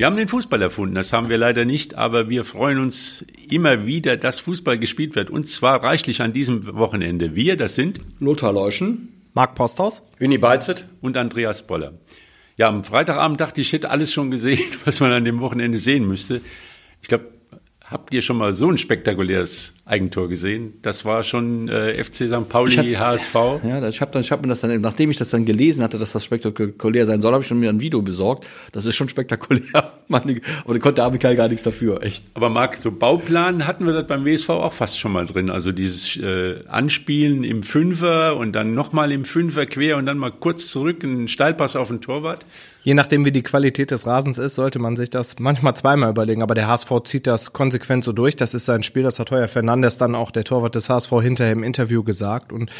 Wir haben den Fußball erfunden, das haben wir leider nicht, aber wir freuen uns immer wieder, dass Fußball gespielt wird und zwar reichlich an diesem Wochenende. Wir, das sind Lothar Leuschen, Marc Posthaus, Uni Beizet und Andreas Boller. Ja, am Freitagabend dachte ich, ich hätte alles schon gesehen, was man an dem Wochenende sehen müsste. Ich glaube, Habt ihr schon mal so ein spektakuläres Eigentor gesehen? Das war schon äh, FC St. Pauli, hab, HSV. Ja, ich habe hab mir das dann, nachdem ich das dann gelesen hatte, dass das spektakulär sein soll, habe ich mir ein Video besorgt. Das ist schon spektakulär. Meine, aber da konnte Abikal gar nichts dafür, echt. Aber Marc, so Bauplan hatten wir das beim WSV auch fast schon mal drin. Also dieses äh, Anspielen im Fünfer und dann nochmal im Fünfer quer und dann mal kurz zurück, einen Steilpass auf den Torwart. Je nachdem, wie die Qualität des Rasens ist, sollte man sich das manchmal zweimal überlegen. Aber der HSV zieht das konsequent so durch. Das ist sein Spiel. Das hat Heuer Fernandes dann auch der Torwart des HSV hinterher im Interview gesagt. Und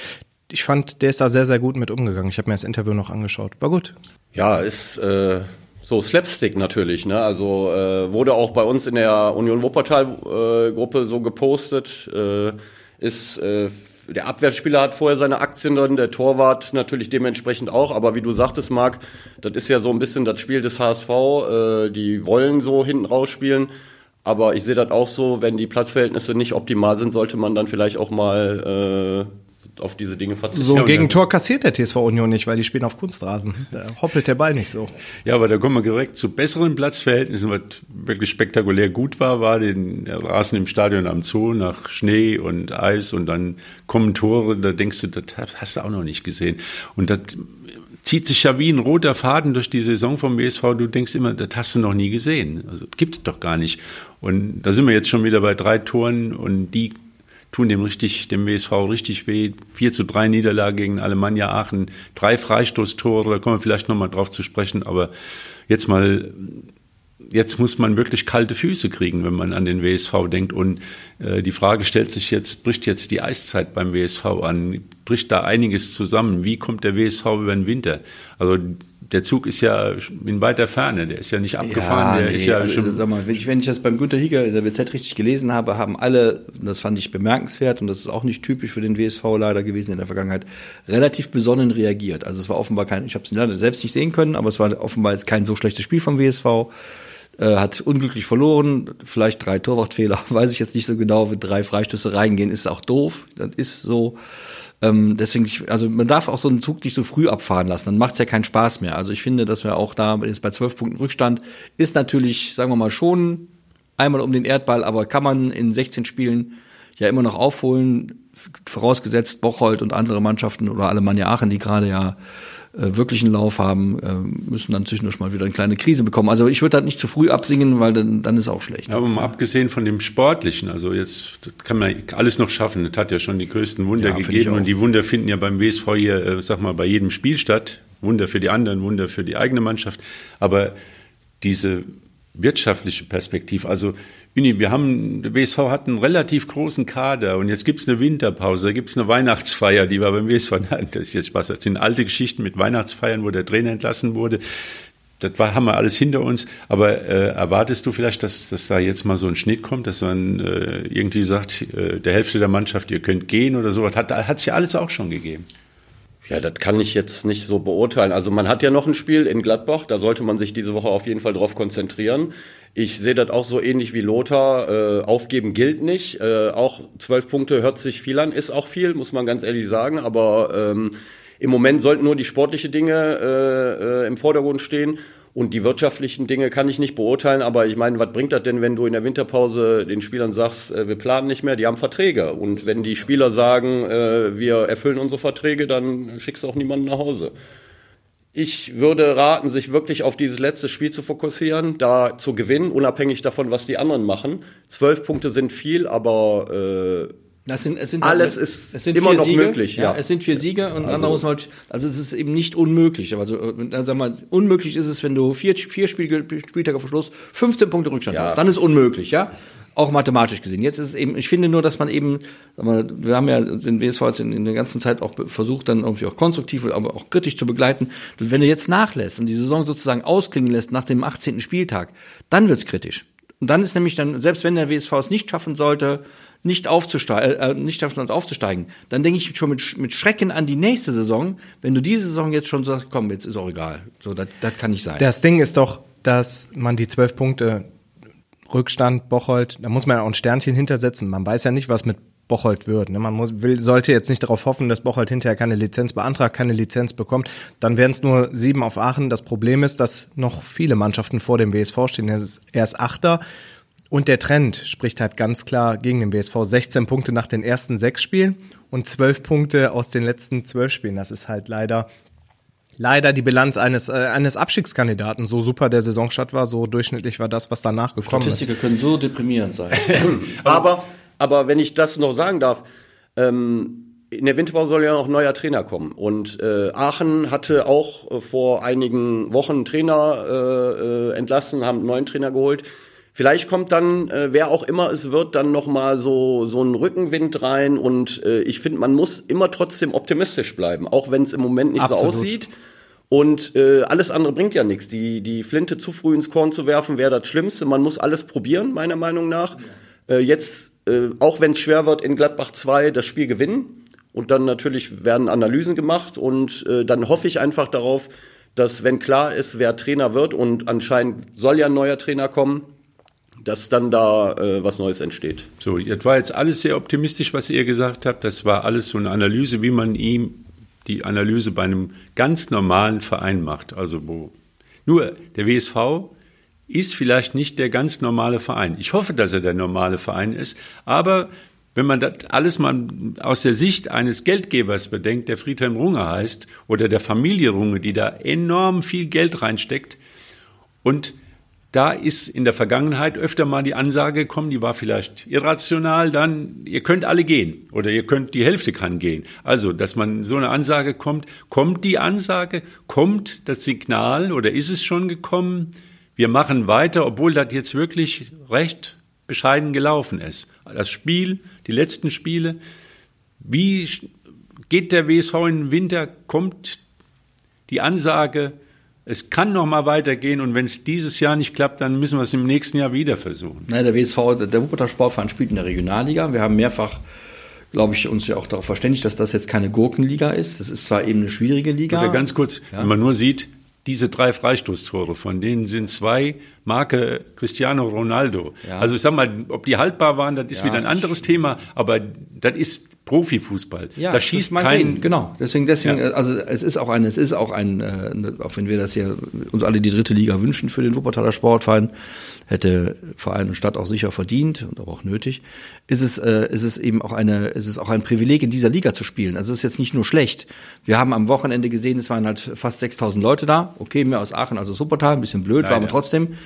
ich fand, der ist da sehr, sehr gut mit umgegangen. Ich habe mir das Interview noch angeschaut. War gut. Ja, ist äh, so Slapstick natürlich. Ne? Also äh, wurde auch bei uns in der Union Wuppertal-Gruppe äh, so gepostet. Äh, ist äh, der Abwehrspieler hat vorher seine Aktien drin, der Torwart natürlich dementsprechend auch. Aber wie du sagtest, Marc, das ist ja so ein bisschen das Spiel des HSV. Äh, die wollen so hinten rausspielen. Aber ich sehe das auch so, wenn die Platzverhältnisse nicht optimal sind, sollte man dann vielleicht auch mal äh, auf diese Dinge verzichten. So gegen Tor kassiert der TSV Union nicht, weil die spielen auf Kunstrasen. Da hoppelt der Ball nicht so. Ja, aber da kommen wir direkt zu besseren Platzverhältnissen. Was wirklich spektakulär gut war, war den Rasen im Stadion am Zoo nach Schnee und Eis und dann kommen Tore. Da denkst du, das hast du auch noch nicht gesehen. Und das zieht sich ja wie ein roter Faden durch die Saison vom BSV. Du denkst immer, das hast du noch nie gesehen. Also gibt es doch gar nicht. Und da sind wir jetzt schon wieder bei drei Toren und die tun dem richtig, dem WSV richtig weh. 4 zu 3 Niederlage gegen Alemannia Aachen, drei Freistoßtore, da kommen wir vielleicht nochmal drauf zu sprechen, aber jetzt mal, jetzt muss man wirklich kalte Füße kriegen, wenn man an den WSV denkt. Und äh, die Frage stellt sich jetzt, bricht jetzt die Eiszeit beim WSV an? Bricht da einiges zusammen? Wie kommt der WSV über den Winter? Also der Zug ist ja in weiter Ferne, der ist ja nicht abgefahren, ja, der nee, ist ja also, schon sag mal, wenn ich, wenn ich das beim Günter Hieger in der WZ richtig gelesen habe, haben alle, das fand ich bemerkenswert und das ist auch nicht typisch für den WSV leider gewesen in der Vergangenheit, relativ besonnen reagiert. Also es war offenbar kein, ich habe es leider selbst nicht sehen können, aber es war offenbar jetzt kein so schlechtes Spiel vom WSV. Äh, hat unglücklich verloren, vielleicht drei Torwartfehler, weiß ich jetzt nicht so genau, wenn drei Freistöße reingehen, ist auch doof, das ist so. Ähm, deswegen, ich, also man darf auch so einen Zug nicht so früh abfahren lassen, dann macht es ja keinen Spaß mehr. Also ich finde, dass wir auch da jetzt bei zwölf Punkten Rückstand ist natürlich, sagen wir mal, schon einmal um den Erdball, aber kann man in 16 Spielen ja immer noch aufholen, vorausgesetzt Bocholt und andere Mannschaften oder Alemannia Aachen, die gerade ja wirklichen Lauf haben, äh, müssen dann zwischendurch mal wieder eine kleine Krise bekommen. Also ich würde das nicht zu früh absingen, weil dann, dann ist auch schlecht. Ja, aber mal abgesehen von dem Sportlichen, also jetzt kann man alles noch schaffen. Das hat ja schon die größten Wunder ja, gegeben und die Wunder finden ja beim WSV hier, äh, sag mal, bei jedem Spiel statt. Wunder für die anderen, Wunder für die eigene Mannschaft. Aber diese wirtschaftliche Perspektive, also wir haben, der WSV hat einen relativ großen Kader und jetzt gibt es eine Winterpause, da gibt es eine Weihnachtsfeier, die war beim WSV, nein, das ist jetzt Spaß, das sind alte Geschichten mit Weihnachtsfeiern, wo der Trainer entlassen wurde. Das war, haben wir alles hinter uns, aber äh, erwartest du vielleicht, dass, dass da jetzt mal so ein Schnitt kommt, dass man äh, irgendwie sagt, äh, der Hälfte der Mannschaft, ihr könnt gehen oder so, hat es ja alles auch schon gegeben. Ja, das kann ich jetzt nicht so beurteilen. Also man hat ja noch ein Spiel in Gladbach, da sollte man sich diese Woche auf jeden Fall drauf konzentrieren. Ich sehe das auch so ähnlich wie Lothar. Äh, aufgeben gilt nicht. Äh, auch zwölf Punkte hört sich viel an, ist auch viel, muss man ganz ehrlich sagen. Aber ähm, im Moment sollten nur die sportlichen Dinge äh, äh, im Vordergrund stehen. Und die wirtschaftlichen Dinge kann ich nicht beurteilen, aber ich meine, was bringt das denn, wenn du in der Winterpause den Spielern sagst, äh, wir planen nicht mehr, die haben Verträge. Und wenn die Spieler sagen, äh, wir erfüllen unsere Verträge, dann schickst du auch niemanden nach Hause. Ich würde raten, sich wirklich auf dieses letzte Spiel zu fokussieren, da zu gewinnen, unabhängig davon, was die anderen machen. Zwölf Punkte sind viel, aber äh, das sind, es sind alles halt, ist es sind immer noch Siege, möglich. Ja. ja. es sind vier Siege und also, andere muss man halt, also es ist eben nicht unmöglich. Also, sag mal, unmöglich ist es, wenn du vier, vier Spiel, Spieltage vor Schluss 15 Punkte Rückstand ja. hast. Dann ist unmöglich, ja auch mathematisch gesehen. Jetzt ist es eben, ich finde nur, dass man eben, wir haben ja den WSV jetzt in, in der ganzen Zeit auch versucht, dann irgendwie auch konstruktiv, aber auch kritisch zu begleiten. Wenn du jetzt nachlässt und die Saison sozusagen ausklingen lässt nach dem 18. Spieltag, dann wird's kritisch. Und dann ist nämlich dann, selbst wenn der WSV es nicht schaffen sollte, nicht aufzusteigen, äh, nicht aufzusteigen, dann denke ich schon mit, mit Schrecken an die nächste Saison. Wenn du diese Saison jetzt schon sagst, komm, jetzt ist auch egal. So, das, das kann nicht sein. Das Ding ist doch, dass man die zwölf Punkte Rückstand, Bocholt, da muss man ja auch ein Sternchen hintersetzen. Man weiß ja nicht, was mit Bocholt wird. Ne? Man muss, will, sollte jetzt nicht darauf hoffen, dass Bocholt hinterher keine Lizenz beantragt, keine Lizenz bekommt. Dann wären es nur sieben auf Aachen. Das Problem ist, dass noch viele Mannschaften vor dem WSV stehen. Er ist, er ist Achter. Und der Trend spricht halt ganz klar gegen den WSV. 16 Punkte nach den ersten sechs Spielen und 12 Punkte aus den letzten zwölf Spielen. Das ist halt leider leider die Bilanz eines, äh, eines Abstiegskandidaten. So super der Saisonstart war, so durchschnittlich war das, was danach gekommen Statistiker ist. Statistiker können so deprimierend sein. aber aber wenn ich das noch sagen darf, ähm, in der Winterpause soll ja noch ein neuer Trainer kommen. Und äh, Aachen hatte auch äh, vor einigen Wochen einen Trainer äh, äh, entlassen, haben einen neuen Trainer geholt. Vielleicht kommt dann, äh, wer auch immer es wird, dann noch mal so so ein Rückenwind rein. Und äh, ich finde, man muss immer trotzdem optimistisch bleiben, auch wenn es im Moment nicht Absolut. so aussieht. Und äh, alles andere bringt ja nichts. Die, die Flinte zu früh ins Korn zu werfen, wäre das Schlimmste. Man muss alles probieren, meiner Meinung nach. Ja. Äh, jetzt äh, auch wenn es schwer wird, in Gladbach 2 das Spiel gewinnen. Und dann natürlich werden Analysen gemacht und äh, dann hoffe ich einfach darauf, dass wenn klar ist, wer Trainer wird und anscheinend soll ja ein neuer Trainer kommen, dass dann da äh, was Neues entsteht. So, das war jetzt alles sehr optimistisch, was ihr gesagt habt. Das war alles so eine Analyse, wie man ihm die Analyse bei einem ganz normalen Verein macht. Also wo nur der WSV ist vielleicht nicht der ganz normale Verein. Ich hoffe, dass er der normale Verein ist, aber wenn man das alles mal aus der Sicht eines Geldgebers bedenkt, der Friedhelm Runge heißt, oder der Familie Runge, die da enorm viel Geld reinsteckt, und da ist in der Vergangenheit öfter mal die Ansage gekommen, die war vielleicht irrational, dann, ihr könnt alle gehen oder ihr könnt, die Hälfte kann gehen. Also, dass man so eine Ansage kommt, kommt die Ansage, kommt das Signal oder ist es schon gekommen, wir machen weiter, obwohl das jetzt wirklich recht bescheiden gelaufen ist. Das Spiel, die letzten Spiele, wie geht der WSV in den Winter, kommt die Ansage, es kann noch mal weitergehen und wenn es dieses Jahr nicht klappt, dann müssen wir es im nächsten Jahr wieder versuchen. Nein, der WSV, der Wuppertal Sportverein spielt in der Regionalliga. Wir haben mehrfach glaube ich, uns ja auch darauf verständigt, dass das jetzt keine Gurkenliga ist. Das ist zwar eben eine schwierige Liga. Oder ganz kurz, ja. wenn man nur sieht, diese drei Freistoßtore, von denen sind zwei Marke Cristiano Ronaldo. Ja. Also ich sag mal, ob die haltbar waren, das ist ja, wieder ein anderes Thema, aber das ist Profifußball. Ja, da schießt kein genau. Deswegen deswegen ja. also es ist auch ein es ist auch ein äh, auch wenn wir das hier uns alle die dritte Liga wünschen für den Wuppertaler Sportverein, hätte Verein und Stadt auch sicher verdient und auch nötig, ist es, äh, ist es eben auch eine, ist es auch ein Privileg, in dieser Liga zu spielen. Also es ist jetzt nicht nur schlecht. Wir haben am Wochenende gesehen, es waren halt fast 6000 Leute da. Okay, mehr aus Aachen als aus Wuppertal, ein bisschen blöd, Nein, war aber ja. trotzdem.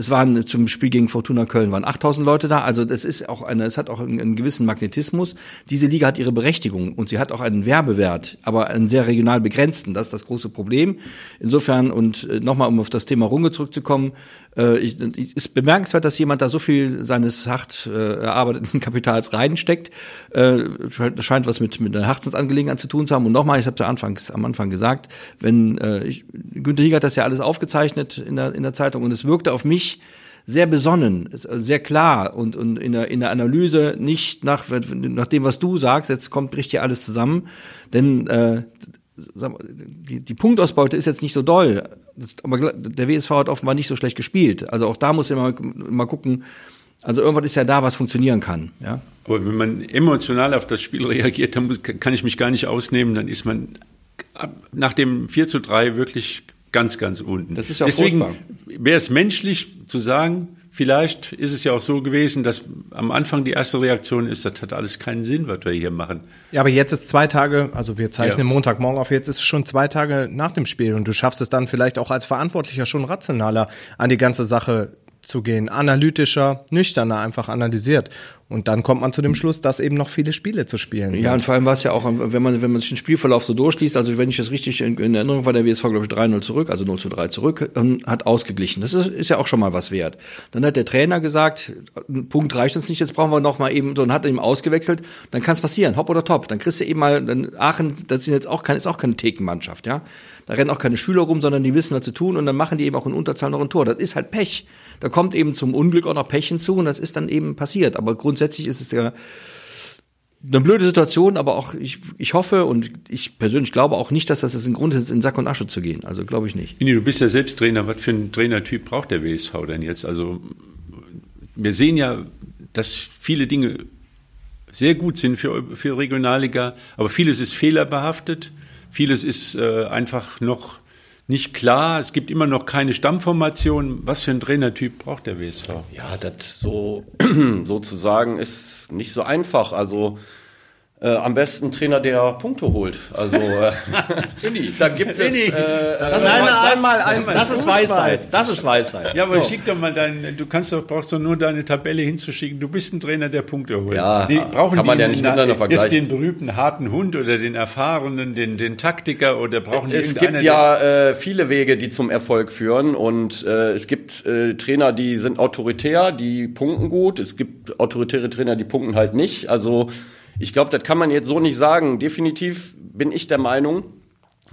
Es waren zum Spiel gegen Fortuna Köln waren 8000 Leute da. Also das ist auch eine, es hat auch einen, einen gewissen Magnetismus. Diese Liga hat ihre Berechtigung und sie hat auch einen Werbewert, aber einen sehr regional begrenzten. Das ist das große Problem. Insofern und äh, nochmal, um auf das Thema Runge zurückzukommen, äh, ich, ist bemerkenswert, dass jemand da so viel seines hart äh, erarbeiteten Kapitals reinsteckt. Äh, scheint was mit, mit einer Herzensangelegenheit zu tun zu haben. Und nochmal, ich habe ja anfangs, am Anfang gesagt, wenn äh, ich, Günter Hieger hat das ja alles aufgezeichnet in der, in der Zeitung und es wirkte auf mich sehr besonnen, sehr klar und, und in, der, in der Analyse nicht nach, nach dem, was du sagst, jetzt kommt, bricht hier alles zusammen. Denn äh, die, die Punktausbeute ist jetzt nicht so doll, aber der WSV hat offenbar nicht so schlecht gespielt. Also auch da muss man mal, mal gucken. Also irgendwas ist ja da, was funktionieren kann. Ja? Aber wenn man emotional auf das Spiel reagiert, dann muss, kann ich mich gar nicht ausnehmen. Dann ist man nach dem 4 zu 3 wirklich ganz, ganz unten. Das ist ja auch Deswegen wäre es menschlich zu sagen, Vielleicht ist es ja auch so gewesen, dass am Anfang die erste Reaktion ist, das hat alles keinen Sinn, was wir hier machen. Ja, aber jetzt ist zwei Tage, also wir zeichnen ja. Montagmorgen auf, jetzt ist es schon zwei Tage nach dem Spiel und du schaffst es dann vielleicht auch als Verantwortlicher schon rationaler an die ganze Sache zu gehen, analytischer, nüchterner einfach analysiert. Und dann kommt man zu dem Schluss, dass eben noch viele Spiele zu spielen sind. Ja, und vor allem war es ja auch, wenn man, wenn man sich den Spielverlauf so durchliest, also wenn ich das richtig in, in Erinnerung war, der WSV, glaube ich, 3-0 zurück, also 0 zu 3 zurück, und hat ausgeglichen. Das ist, ist ja auch schon mal was wert. Dann hat der Trainer gesagt, ein Punkt reicht uns nicht, jetzt brauchen wir noch mal eben, so, und hat ihm ausgewechselt, dann kann es passieren, hopp oder top. Dann kriegst du eben mal, dann Aachen, das sind jetzt auch keine, ist auch keine Thekenmannschaft, ja. Da rennen auch keine Schüler rum, sondern die wissen, was zu tun, und dann machen die eben auch in Unterzahl noch ein Tor. Das ist halt Pech. Da kommt eben zum Unglück auch noch Pech hinzu und das ist dann eben passiert. Aber grundsätzlich ist es ja eine blöde Situation, aber auch ich, ich hoffe und ich persönlich glaube auch nicht, dass das ein Grund ist, in Sack und Asche zu gehen. Also glaube ich nicht. Inni, du bist ja selbst Trainer. Was für einen Trainertyp braucht der WSV denn jetzt? Also wir sehen ja, dass viele Dinge sehr gut sind für, für Regionalliga, aber vieles ist fehlerbehaftet, vieles ist äh, einfach noch nicht klar. Es gibt immer noch keine Stammformation. Was für ein Trainertyp braucht der WSV? Ja, das so sozusagen ist nicht so einfach. Also äh, am besten Trainer, der Punkte holt. Also äh, da gibt es. Äh, das, ist einmal, einmal, das ist Weisheit. Das ist Weisheit. Ja, aber so. schick doch mal dein. Du kannst doch brauchst doch nur deine Tabelle hinzuschicken. Du bist ein Trainer, der Punkte holt. Ja, die, brauchen kann man die ja nicht miteinander vergleichen. den berühmten harten Hund oder den erfahrenen, den den Taktiker oder brauchen die Es gibt ja äh, viele Wege, die zum Erfolg führen und äh, es gibt äh, Trainer, die sind autoritär, die punkten gut. Es gibt autoritäre Trainer, die punkten halt nicht. Also ich glaube, das kann man jetzt so nicht sagen. Definitiv bin ich der Meinung,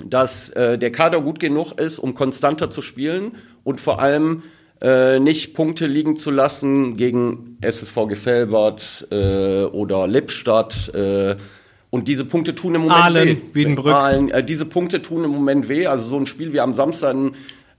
dass äh, der Kader gut genug ist, um konstanter zu spielen und vor allem äh, nicht Punkte liegen zu lassen gegen SSV Gefelbert äh, oder Lippstadt. Äh, und diese Punkte tun im Moment Aalen, weh. Wiedenbrück. Aalen, äh, diese Punkte tun im Moment weh. Also so ein Spiel wie am Samstag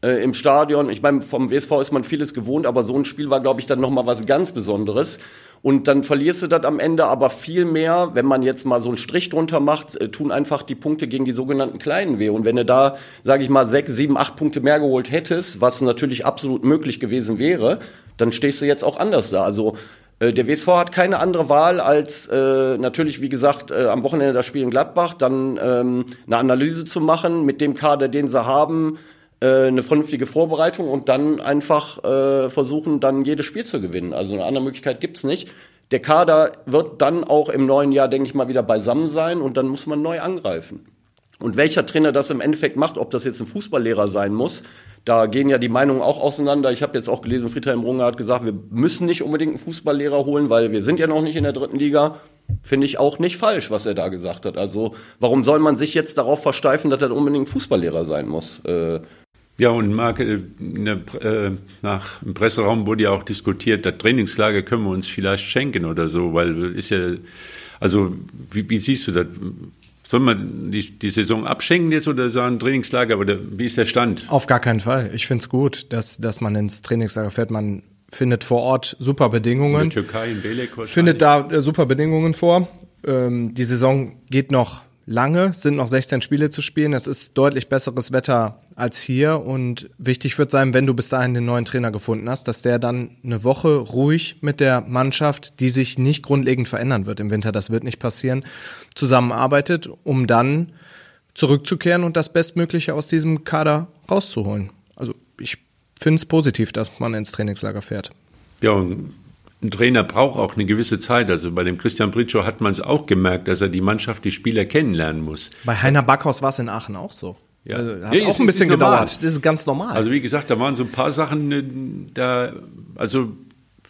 äh, im Stadion. Ich meine, vom WSV ist man vieles gewohnt, aber so ein Spiel war, glaube ich, dann nochmal was ganz Besonderes. Und dann verlierst du das am Ende, aber viel mehr, wenn man jetzt mal so einen Strich drunter macht, äh, tun einfach die Punkte gegen die sogenannten Kleinen weh. Und wenn du da, sage ich mal, sechs, sieben, acht Punkte mehr geholt hättest, was natürlich absolut möglich gewesen wäre, dann stehst du jetzt auch anders da. Also äh, der WSV hat keine andere Wahl als äh, natürlich, wie gesagt, äh, am Wochenende das Spiel in Gladbach, dann ähm, eine Analyse zu machen mit dem Kader, den sie haben, eine vernünftige Vorbereitung und dann einfach äh, versuchen, dann jedes Spiel zu gewinnen. Also eine andere Möglichkeit gibt's nicht. Der Kader wird dann auch im neuen Jahr, denke ich mal, wieder beisammen sein und dann muss man neu angreifen. Und welcher Trainer das im Endeffekt macht, ob das jetzt ein Fußballlehrer sein muss, da gehen ja die Meinungen auch auseinander. Ich habe jetzt auch gelesen, Friedhelm Runge hat gesagt, wir müssen nicht unbedingt einen Fußballlehrer holen, weil wir sind ja noch nicht in der dritten Liga. Finde ich auch nicht falsch, was er da gesagt hat. Also warum soll man sich jetzt darauf versteifen, dass er unbedingt Fußballlehrer sein muss? Äh, ja, und Marc, äh, äh, nach im Presseraum wurde ja auch diskutiert, das Trainingslager können wir uns vielleicht schenken oder so, weil ist ja, also wie, wie siehst du das? Soll man die, die Saison abschenken jetzt oder sagen Trainingslager oder wie ist der Stand? Auf gar keinen Fall. Ich finde es gut, dass, dass man ins Trainingslager fährt. Man findet vor Ort super Bedingungen. In der Türkei, in Belek Findet da äh, super Bedingungen vor. Ähm, die Saison geht noch lange, sind noch 16 Spiele zu spielen. Es ist deutlich besseres Wetter als hier und wichtig wird sein, wenn du bis dahin den neuen Trainer gefunden hast, dass der dann eine Woche ruhig mit der Mannschaft, die sich nicht grundlegend verändern wird im Winter, das wird nicht passieren, zusammenarbeitet, um dann zurückzukehren und das Bestmögliche aus diesem Kader rauszuholen. Also ich finde es positiv, dass man ins Trainingslager fährt. Ja, und ein Trainer braucht auch eine gewisse Zeit. Also bei dem Christian Britschow hat man es auch gemerkt, dass er die Mannschaft, die Spieler kennenlernen muss. Bei Heiner Backhaus war es in Aachen auch so. Ja, also, hat ja, auch ein bisschen gedauert. Das ist ganz normal. Also wie gesagt, da waren so ein paar Sachen äh, da, also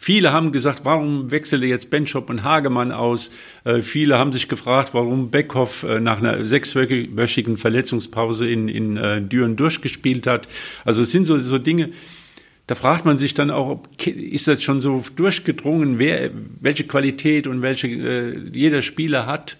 Viele haben gesagt, warum wechselt jetzt Benchop und Hagemann aus? Äh, viele haben sich gefragt, warum Beckhoff äh, nach einer sechswöchigen Verletzungspause in, in äh, Düren durchgespielt hat. Also es sind so, so Dinge, da fragt man sich dann auch, ist das schon so durchgedrungen, wer, welche Qualität und welche äh, jeder Spieler hat?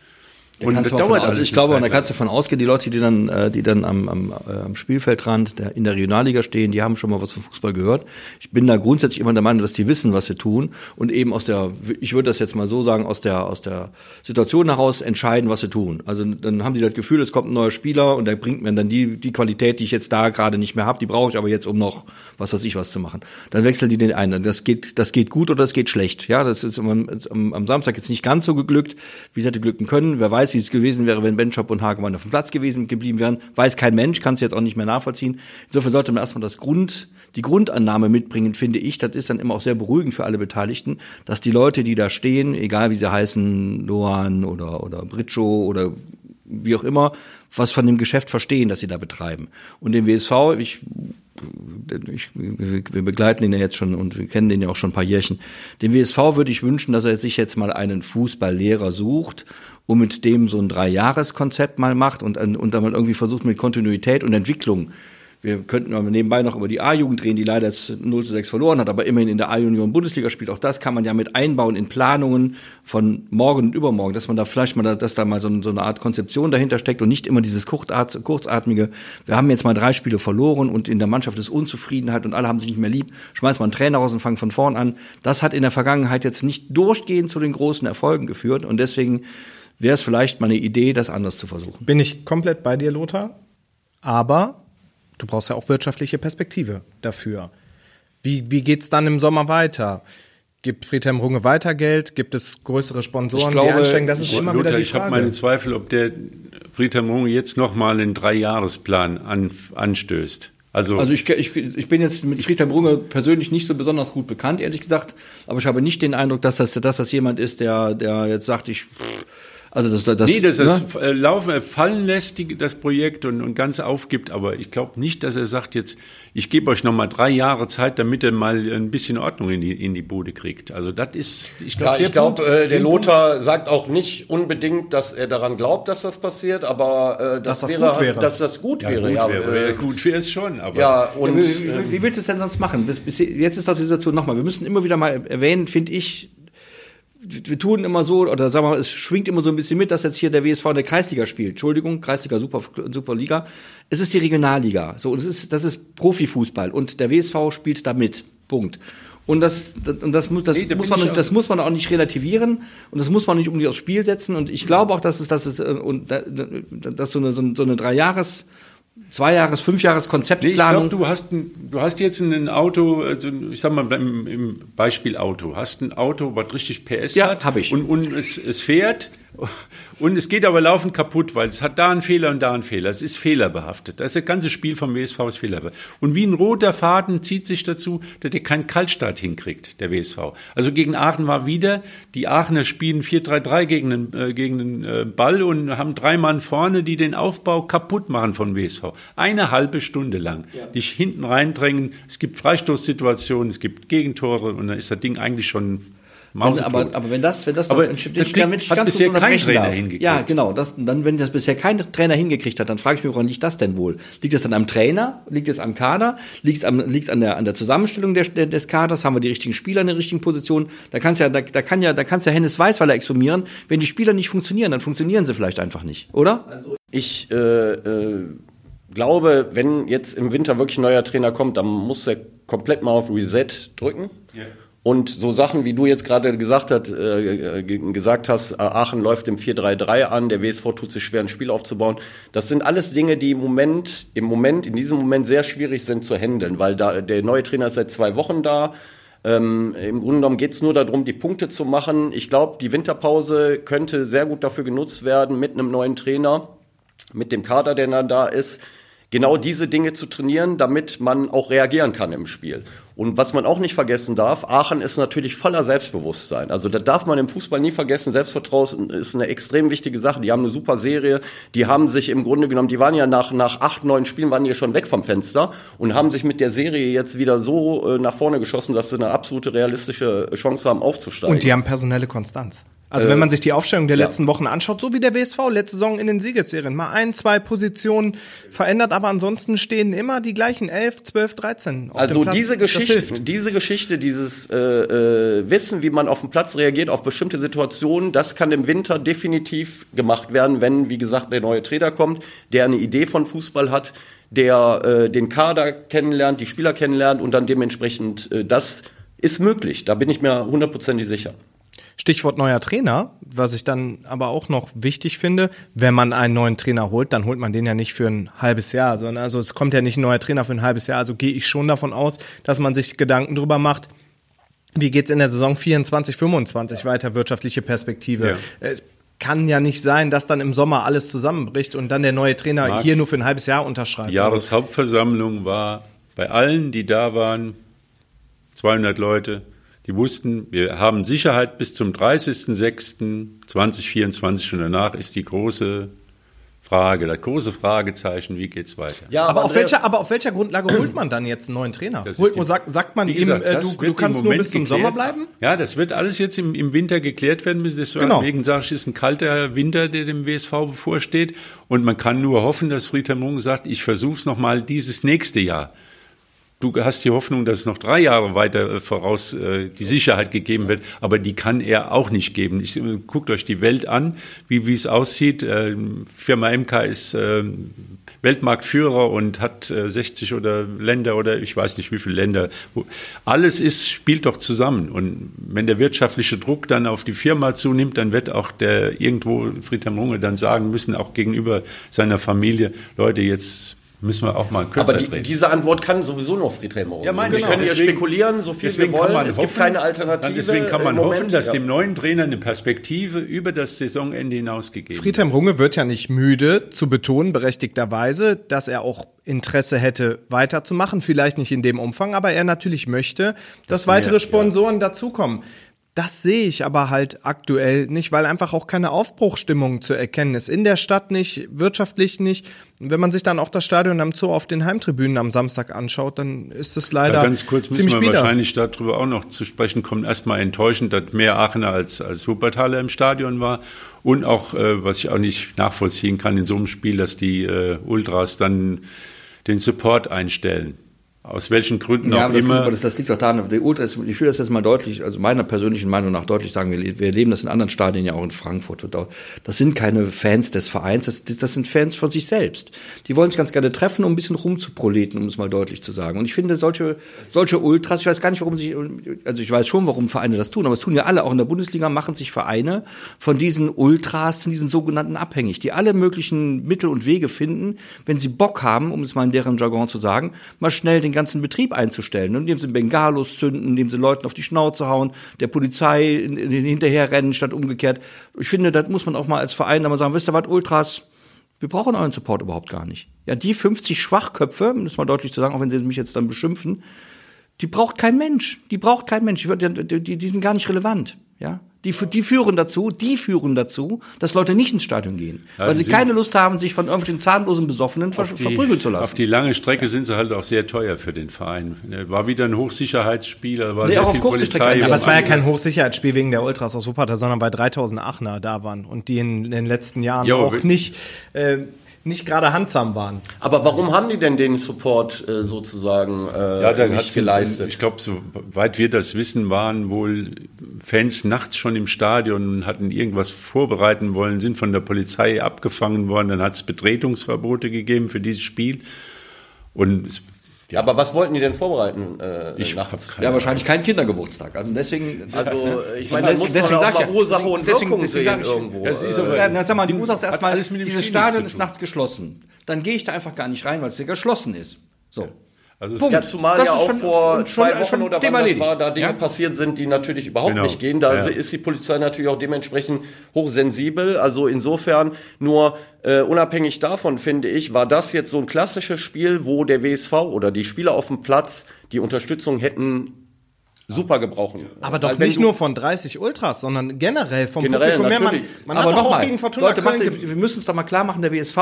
Und das dauert also ich glaube, und da kannst du davon ausgehen, die Leute, die dann, äh, die dann am, am, äh, am Spielfeldrand der, in der Regionalliga stehen, die haben schon mal was von Fußball gehört. Ich bin da grundsätzlich immer der Meinung, dass die wissen, was sie tun und eben aus der, ich würde das jetzt mal so sagen, aus der aus der Situation heraus entscheiden, was sie tun. Also dann haben die das Gefühl, es kommt ein neuer Spieler und der bringt mir dann die die Qualität, die ich jetzt da gerade nicht mehr habe, die brauche ich aber jetzt, um noch was weiß ich was zu machen. Dann wechseln die den einen. Das geht das geht gut oder das geht schlecht. Ja, das ist am, am Samstag jetzt nicht ganz so geglückt, wie es hätte glücken können. Wer weiß weiß, wie es gewesen wäre, wenn Benchop und Hagemann auf dem Platz gewesen geblieben wären. Weiß kein Mensch, kann es jetzt auch nicht mehr nachvollziehen. Insofern sollte man erstmal das Grund, die Grundannahme mitbringen, finde ich. Das ist dann immer auch sehr beruhigend für alle Beteiligten, dass die Leute, die da stehen, egal wie sie heißen, Lohan oder, oder Britschow oder wie auch immer, was von dem Geschäft verstehen, das sie da betreiben. Und den WSV, ich ich, wir begleiten ihn ja jetzt schon und wir kennen den ja auch schon ein paar Jährchen. Dem WSV würde ich wünschen, dass er sich jetzt mal einen Fußballlehrer sucht und mit dem so ein Dreijahreskonzept mal macht und, und dann irgendwie versucht mit Kontinuität und Entwicklung Wir könnten aber nebenbei noch über die A-Jugend reden, die leider jetzt 0 zu 6 verloren hat, aber immerhin in der A-Union Bundesliga spielt. Auch das kann man ja mit einbauen in Planungen von morgen und übermorgen, dass man da vielleicht mal, dass da mal so, eine Art Konzeption dahinter steckt und nicht immer dieses kurzatmige, wir haben jetzt mal drei Spiele verloren und in der Mannschaft ist Unzufriedenheit und alle haben sich nicht mehr lieb, schmeißt mal einen Trainer raus und fangt von vorn an. Das hat in der Vergangenheit jetzt nicht durchgehend zu den großen Erfolgen geführt und deswegen wäre es vielleicht mal eine Idee, das anders zu versuchen. Bin ich komplett bei dir, Lothar. Aber du brauchst ja auch wirtschaftliche Perspektive dafür. Wie, wie geht es dann im Sommer weiter? Gibt Friedhelm Runge weiter Geld? Gibt es größere Sponsoren, glaube, die einsteigen? Das ist immer Lothar, wieder die ich habe Frage. meine Zweifel, ob der Friedhelm Runge jetzt nochmal einen Dreijahresplan an, anstößt. Also, Also ich, ich, ich bin jetzt mit Friedhelm Runge persönlich nicht so besonders gut bekannt, ehrlich gesagt. Aber ich habe nicht den Eindruck, dass das, dass das jemand ist, der, der jetzt sagt, ich, also das, das, nee, dass er ne? es äh, laufen, äh, fallen lässt, die, das Projekt und, und ganz aufgibt. Aber ich glaube nicht, dass er sagt jetzt, ich gebe euch nochmal drei Jahre Zeit, damit er mal ein bisschen Ordnung in die, in die Bude kriegt. Also das ist, ich Ja, glaube, ich glaube, äh, der Lothar sagt auch nicht unbedingt, dass er daran glaubt, dass das passiert, aber äh, Dass das, das wäre, gut wäre. dass das gut ja, wäre. gut ja, wäre, äh, gut wäre es schon. Aber ja, Ja, und wie, wie, wie willst du es denn sonst machen? Bis, bis, jetzt ist doch die Situation nochmal. Wir müssen immer wieder mal erwähnen, finde ich, wir tun immer so, oder sagen wir mal, es schwingt immer so ein bisschen mit, dass jetzt hier der WSV in der Kreisliga spielt. Entschuldigung, Kreisliga Super, Superliga. Es ist die Regionalliga. So, und es ist, das ist Profifußball. Und der WSV spielt da mit. Punkt. Und das, das, und das, muss, das, Nee, da muss man, das muss man auch nicht relativieren und das muss man nicht unbedingt aufs Spiel setzen. Und ich glaube auch, dass es, dass es, äh, und da- dass so eine, so eine, so eine Dreijahres, Zweijahres-, Fünfjahres Nee, ich Konzeptplanung. glaube, du hast ein, du hast jetzt ein Auto, also ich sag mal beim, im Beispiel Auto, hast ein Auto, was richtig PS Ja, hat. hab ich. Und, und es, es fährt und es geht aber laufend kaputt, weil es hat da einen Fehler und da einen Fehler. Es ist fehlerbehaftet. Das, das ganze Spiel vom WSV ist fehlerbehaftet. Und wie ein roter Faden zieht sich dazu, dass er keinen Kaltstart hinkriegt, der WSV. Also gegen Aachen war wieder, die Aachener spielen 4-3-3 gegen den, äh, gegen den äh, Ball und haben drei Mann vorne, die den Aufbau kaputt machen von WSV. Eine halbe Stunde lang. Die hinten reindrängen. Es gibt Freistoßsituationen, es gibt Gegentore und dann ist das Ding eigentlich schon mausetot. aber, aber wenn das, wenn das Aber doch, das damit ich kriegt- ganz hat bisher kein Trainer darf. hingekriegt. Ja, genau. Das, dann, wenn das bisher kein Trainer hingekriegt hat, dann frage ich mich, woran liegt das denn wohl? Liegt es dann am Trainer? Liegt es am Kader? Liegt es am, liegt an der, an der Zusammenstellung der, des Kaders? Haben wir die richtigen Spieler in der richtigen Position? Da kann's ja, da, da kann ja, da kann's ja Hennes Weißweiler exhumieren. Wenn die Spieler nicht funktionieren, dann funktionieren sie vielleicht einfach nicht, oder? Ich äh, äh, glaube, wenn jetzt im Winter wirklich ein neuer Trainer kommt, dann muss er komplett mal auf Reset drücken. Und so Sachen, wie du jetzt gerade gesagt, hat, äh, äh, gesagt hast, äh, Aachen läuft im 4-3-3 an, der WSV tut sich schwer, ein Spiel aufzubauen. Das sind alles Dinge, die im Moment, im Moment, in diesem Moment sehr schwierig sind zu handeln, weil da der neue Trainer ist seit zwei Wochen da. Ähm, Im Grunde genommen geht es nur darum, die Punkte zu machen. Ich glaube, die Winterpause könnte sehr gut dafür genutzt werden mit einem neuen Trainer mit dem Kader, der dann da ist, genau diese Dinge zu trainieren, damit man auch reagieren kann im Spiel. Und was man auch nicht vergessen darf, Aachen ist natürlich voller Selbstbewusstsein. Also da darf man im Fußball nie vergessen, Selbstvertrauen ist eine extrem wichtige Sache. Die haben eine super Serie, die haben sich im Grunde genommen, die waren ja nach, nach acht, neun Spielen, waren die schon weg vom Fenster und haben sich mit der Serie jetzt wieder so äh, nach vorne geschossen, dass sie eine absolute realistische Chance haben aufzusteigen. Und die haben personelle Konstanz. Also wenn man sich die Aufstellung der letzten Wochen anschaut, so wie der WSV letzte Saison in den Siegesserien, mal ein, zwei Positionen verändert, aber ansonsten stehen immer die gleichen 11, 12, 13 auf Also dem Platz. diese. Geschichte, diese Geschichte, dieses äh, äh, Wissen, wie man auf dem Platz reagiert, auf bestimmte Situationen, das kann im Winter definitiv gemacht werden, wenn, wie gesagt, der neue Trainer kommt, der eine Idee von Fußball hat, der äh, den Kader kennenlernt, die Spieler kennenlernt und dann dementsprechend äh, das ist möglich. Da bin ich mir hundertprozentig sicher. Stichwort neuer Trainer, was ich dann aber auch noch wichtig finde, wenn man einen neuen Trainer holt, dann holt man den ja nicht für ein halbes Jahr, sondern also es kommt ja nicht ein neuer Trainer für ein halbes Jahr, also gehe ich schon davon aus, dass man sich Gedanken darüber macht, wie geht's in der Saison 24, 25 weiter, wirtschaftliche Perspektive. Ja. Es kann ja nicht sein, dass dann im Sommer alles zusammenbricht und dann der neue Trainer Marc, hier nur für ein halbes Jahr unterschreibt. Die Jahreshauptversammlung war bei allen, die da waren, 200 Leute, die wussten, wir haben Sicherheit bis zum 30.06.2024 und danach ist die große Frage, das große Fragezeichen, wie geht's weiter? Ja, aber, auf welcher, aber auf welcher Grundlage holt man dann jetzt einen neuen Trainer? Holt, die, sagt, sagt man ihm, äh, du, du kannst nur bis zum geklärt. Sommer bleiben? Ja, das wird alles jetzt im, im Winter geklärt werden müssen. Deswegen genau. sage ich, ist ein kalter Winter, der dem WSV bevorsteht. Und man kann nur hoffen, dass Friedhelm Runge sagt, ich versuche es nochmal dieses nächste Jahr. Du hast die Hoffnung, dass es noch drei Jahre weiter äh, voraus äh, die Sicherheit gegeben wird, aber die kann er auch nicht geben. Ich, äh, guckt euch die Welt an, wie, wie es aussieht. Äh, Firma MK ist äh, Weltmarktführer und hat äh, 60 oder Länder oder ich weiß nicht wie viele Länder. Alles ist, spielt doch zusammen. Und wenn der wirtschaftliche Druck dann auf die Firma zunimmt, dann wird auch der irgendwo Friedhelm Runge dann sagen müssen, auch gegenüber seiner Familie, Leute, jetzt Müssen wir auch mal kürzer Aber die, diese Antwort kann sowieso nur Friedhelm Morgen. Ja, meine wir genau. können deswegen, spekulieren, so viel wir wollen. es hoffen, gibt keine Alternative. Deswegen kann man Moment, hoffen, dass ja. dem neuen Trainer eine Perspektive über das Saisonende hinaus gegeben wird. Friedhelm Runge wird ja nicht müde zu betonen, berechtigterweise, dass er auch Interesse hätte, weiterzumachen. Vielleicht nicht in dem Umfang, aber er natürlich möchte, dass das weitere Sponsoren ja. dazukommen. Das sehe ich aber halt aktuell nicht, weil einfach auch keine Aufbruchstimmung zu erkennen ist. In der Stadt nicht, wirtschaftlich nicht. Wenn man sich dann auch das Stadion am Zoo auf den Heimtribünen am Samstag anschaut, dann ist es leider. Ja, ganz kurz müssen wir bieder. wahrscheinlich darüber auch noch zu sprechen kommen. Erstmal enttäuschend, dass mehr Aachener als, als Wuppertaler im Stadion war. Und auch, äh, was ich auch nicht nachvollziehen kann in so einem Spiel, dass die äh, Ultras dann den Support einstellen. Aus welchen Gründen ja, auch das immer. Liegt, das, das, liegt doch daran, die Ultras, ich will das jetzt mal deutlich, also meiner persönlichen Meinung nach deutlich sagen, wir, wir erleben das in anderen Stadien ja auch in Frankfurt. Das sind keine Fans des Vereins, das, das sind Fans von sich selbst. Die wollen sich ganz gerne treffen, um ein bisschen rumzuproleten, um es mal deutlich zu sagen. Und ich finde, solche, solche Ultras, ich weiß gar nicht, warum sich, also ich weiß schon, warum Vereine das tun, aber es tun ja alle, auch in der Bundesliga machen sich Vereine von diesen Ultras, von diesen sogenannten abhängig, die alle möglichen Mittel und Wege finden, wenn sie Bock haben, um es mal in deren Jargon zu sagen, mal schnell den ganzen Betrieb einzustellen, indem sie Bengalos zünden, indem sie Leuten auf die Schnauze hauen, der Polizei hinterher rennen statt umgekehrt. Ich finde, das muss man auch mal als Verein mal sagen, wisst ihr was, Ultras, wir brauchen euren Support überhaupt gar nicht. Ja, die 50 Schwachköpfe, um das mal deutlich zu sagen, auch wenn sie mich jetzt dann beschimpfen, die braucht kein Mensch. Die braucht kein Mensch. Die, die, die sind gar nicht relevant. Ja, die, die führen dazu, die führen dazu, dass Leute nicht ins Stadion gehen, weil sie keine Lust haben, sich von irgendwelchen zahnlosen Besoffenen ver die, verprügeln zu lassen. Auf die lange Strecke sind sie halt auch sehr teuer für den Verein. War wieder ein Hochsicherheitsspiel, war nee, sehr viel Polizei. Aber es war ja kein Hochsicherheitsspiel wegen der Ultras aus Wuppertal, sondern weil 3000 Aachener da waren und die in, in den letzten Jahren jo, auch nicht äh, nicht gerade handsam waren. Aber warum haben die denn den Support äh, sozusagen äh, ja, dann nicht geleistet? Ich glaube, soweit wir das wissen, waren wohl Fans nachts schon im Stadion und hatten irgendwas vorbereiten wollen, sind von der Polizei abgefangen worden. Dann hat es Betretungsverbote gegeben für dieses Spiel. Und es ja, aber was wollten die denn vorbereiten äh, ich nachts? Ja, wahrscheinlich kein Kindergeburtstag. Also deswegen. Also ich meine, deswegen, deswegen sag ich Ursache und deswegen, Wirkung deswegen sehen irgendwo. Das ist aber, ja, sag mal, die Ursache ist erstmal, dieses Stadion ist nachts geschlossen. Dann gehe ich da einfach gar nicht rein, weil es ja geschlossen ist. So. Also es ja, zumal das ja auch schon, vor zwei schon, Wochen schon oder wann das war, da Dinge ja? passiert sind, die natürlich überhaupt genau. nicht gehen. Da ja. ist die Polizei natürlich auch dementsprechend hochsensibel. Also insofern nur äh, unabhängig davon finde ich, war das jetzt so ein klassisches Spiel, wo der WSV oder die Spieler auf dem Platz die Unterstützung hätten super gebrauchen. Aber doch nicht nur von 30 Ultras, sondern generell vom generell, Publikum natürlich. Man, man Aber hat doch auch gegen Fortuna Leute, Köln macht, wir müssen es doch mal klar machen, der WSV,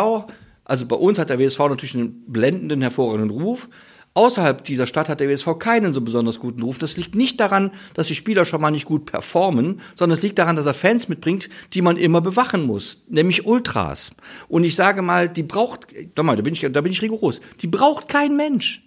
also bei uns hat der WSV natürlich einen blendenden, hervorragenden Ruf. Außerhalb dieser Stadt hat der WSV keinen so besonders guten Ruf. Das liegt nicht daran, dass die Spieler schon mal nicht gut performen, sondern es liegt daran, dass er Fans mitbringt, die man immer bewachen muss, nämlich Ultras. Und ich sage mal, die braucht, doch mal, da bin ich, da bin ich rigoros, die braucht kein Mensch.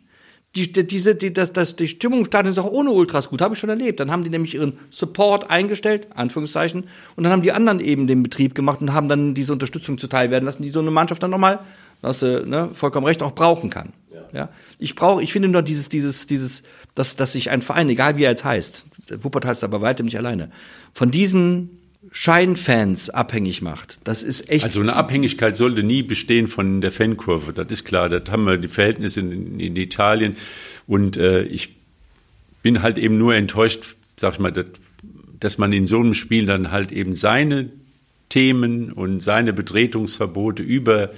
Die, diese, die, das, das, die Stimmung im Stadion ist auch ohne Ultras gut, habe ich schon erlebt. Dann haben die nämlich ihren Support eingestellt, Anführungszeichen, und dann haben die anderen eben den Betrieb gemacht und haben dann diese Unterstützung zuteil werden lassen, die so eine Mannschaft dann nochmal, hast du ne, vollkommen recht, auch brauchen kann. Ja. Ich brauche, ich finde nur dieses, dieses, dieses, dass, dass sich ein Verein, egal wie er jetzt heißt, Wuppertal ist aber weitem nicht alleine, von diesen Scheinfans abhängig macht. Das ist echt. Also eine Abhängigkeit sollte nie bestehen von der Fankurve. Das ist klar. Das haben wir die Verhältnisse in, in Italien. Und äh, ich bin halt eben nur enttäuscht, sag ich mal, dass, dass man in so einem Spiel dann halt eben seine Themen und seine Betretungsverbote über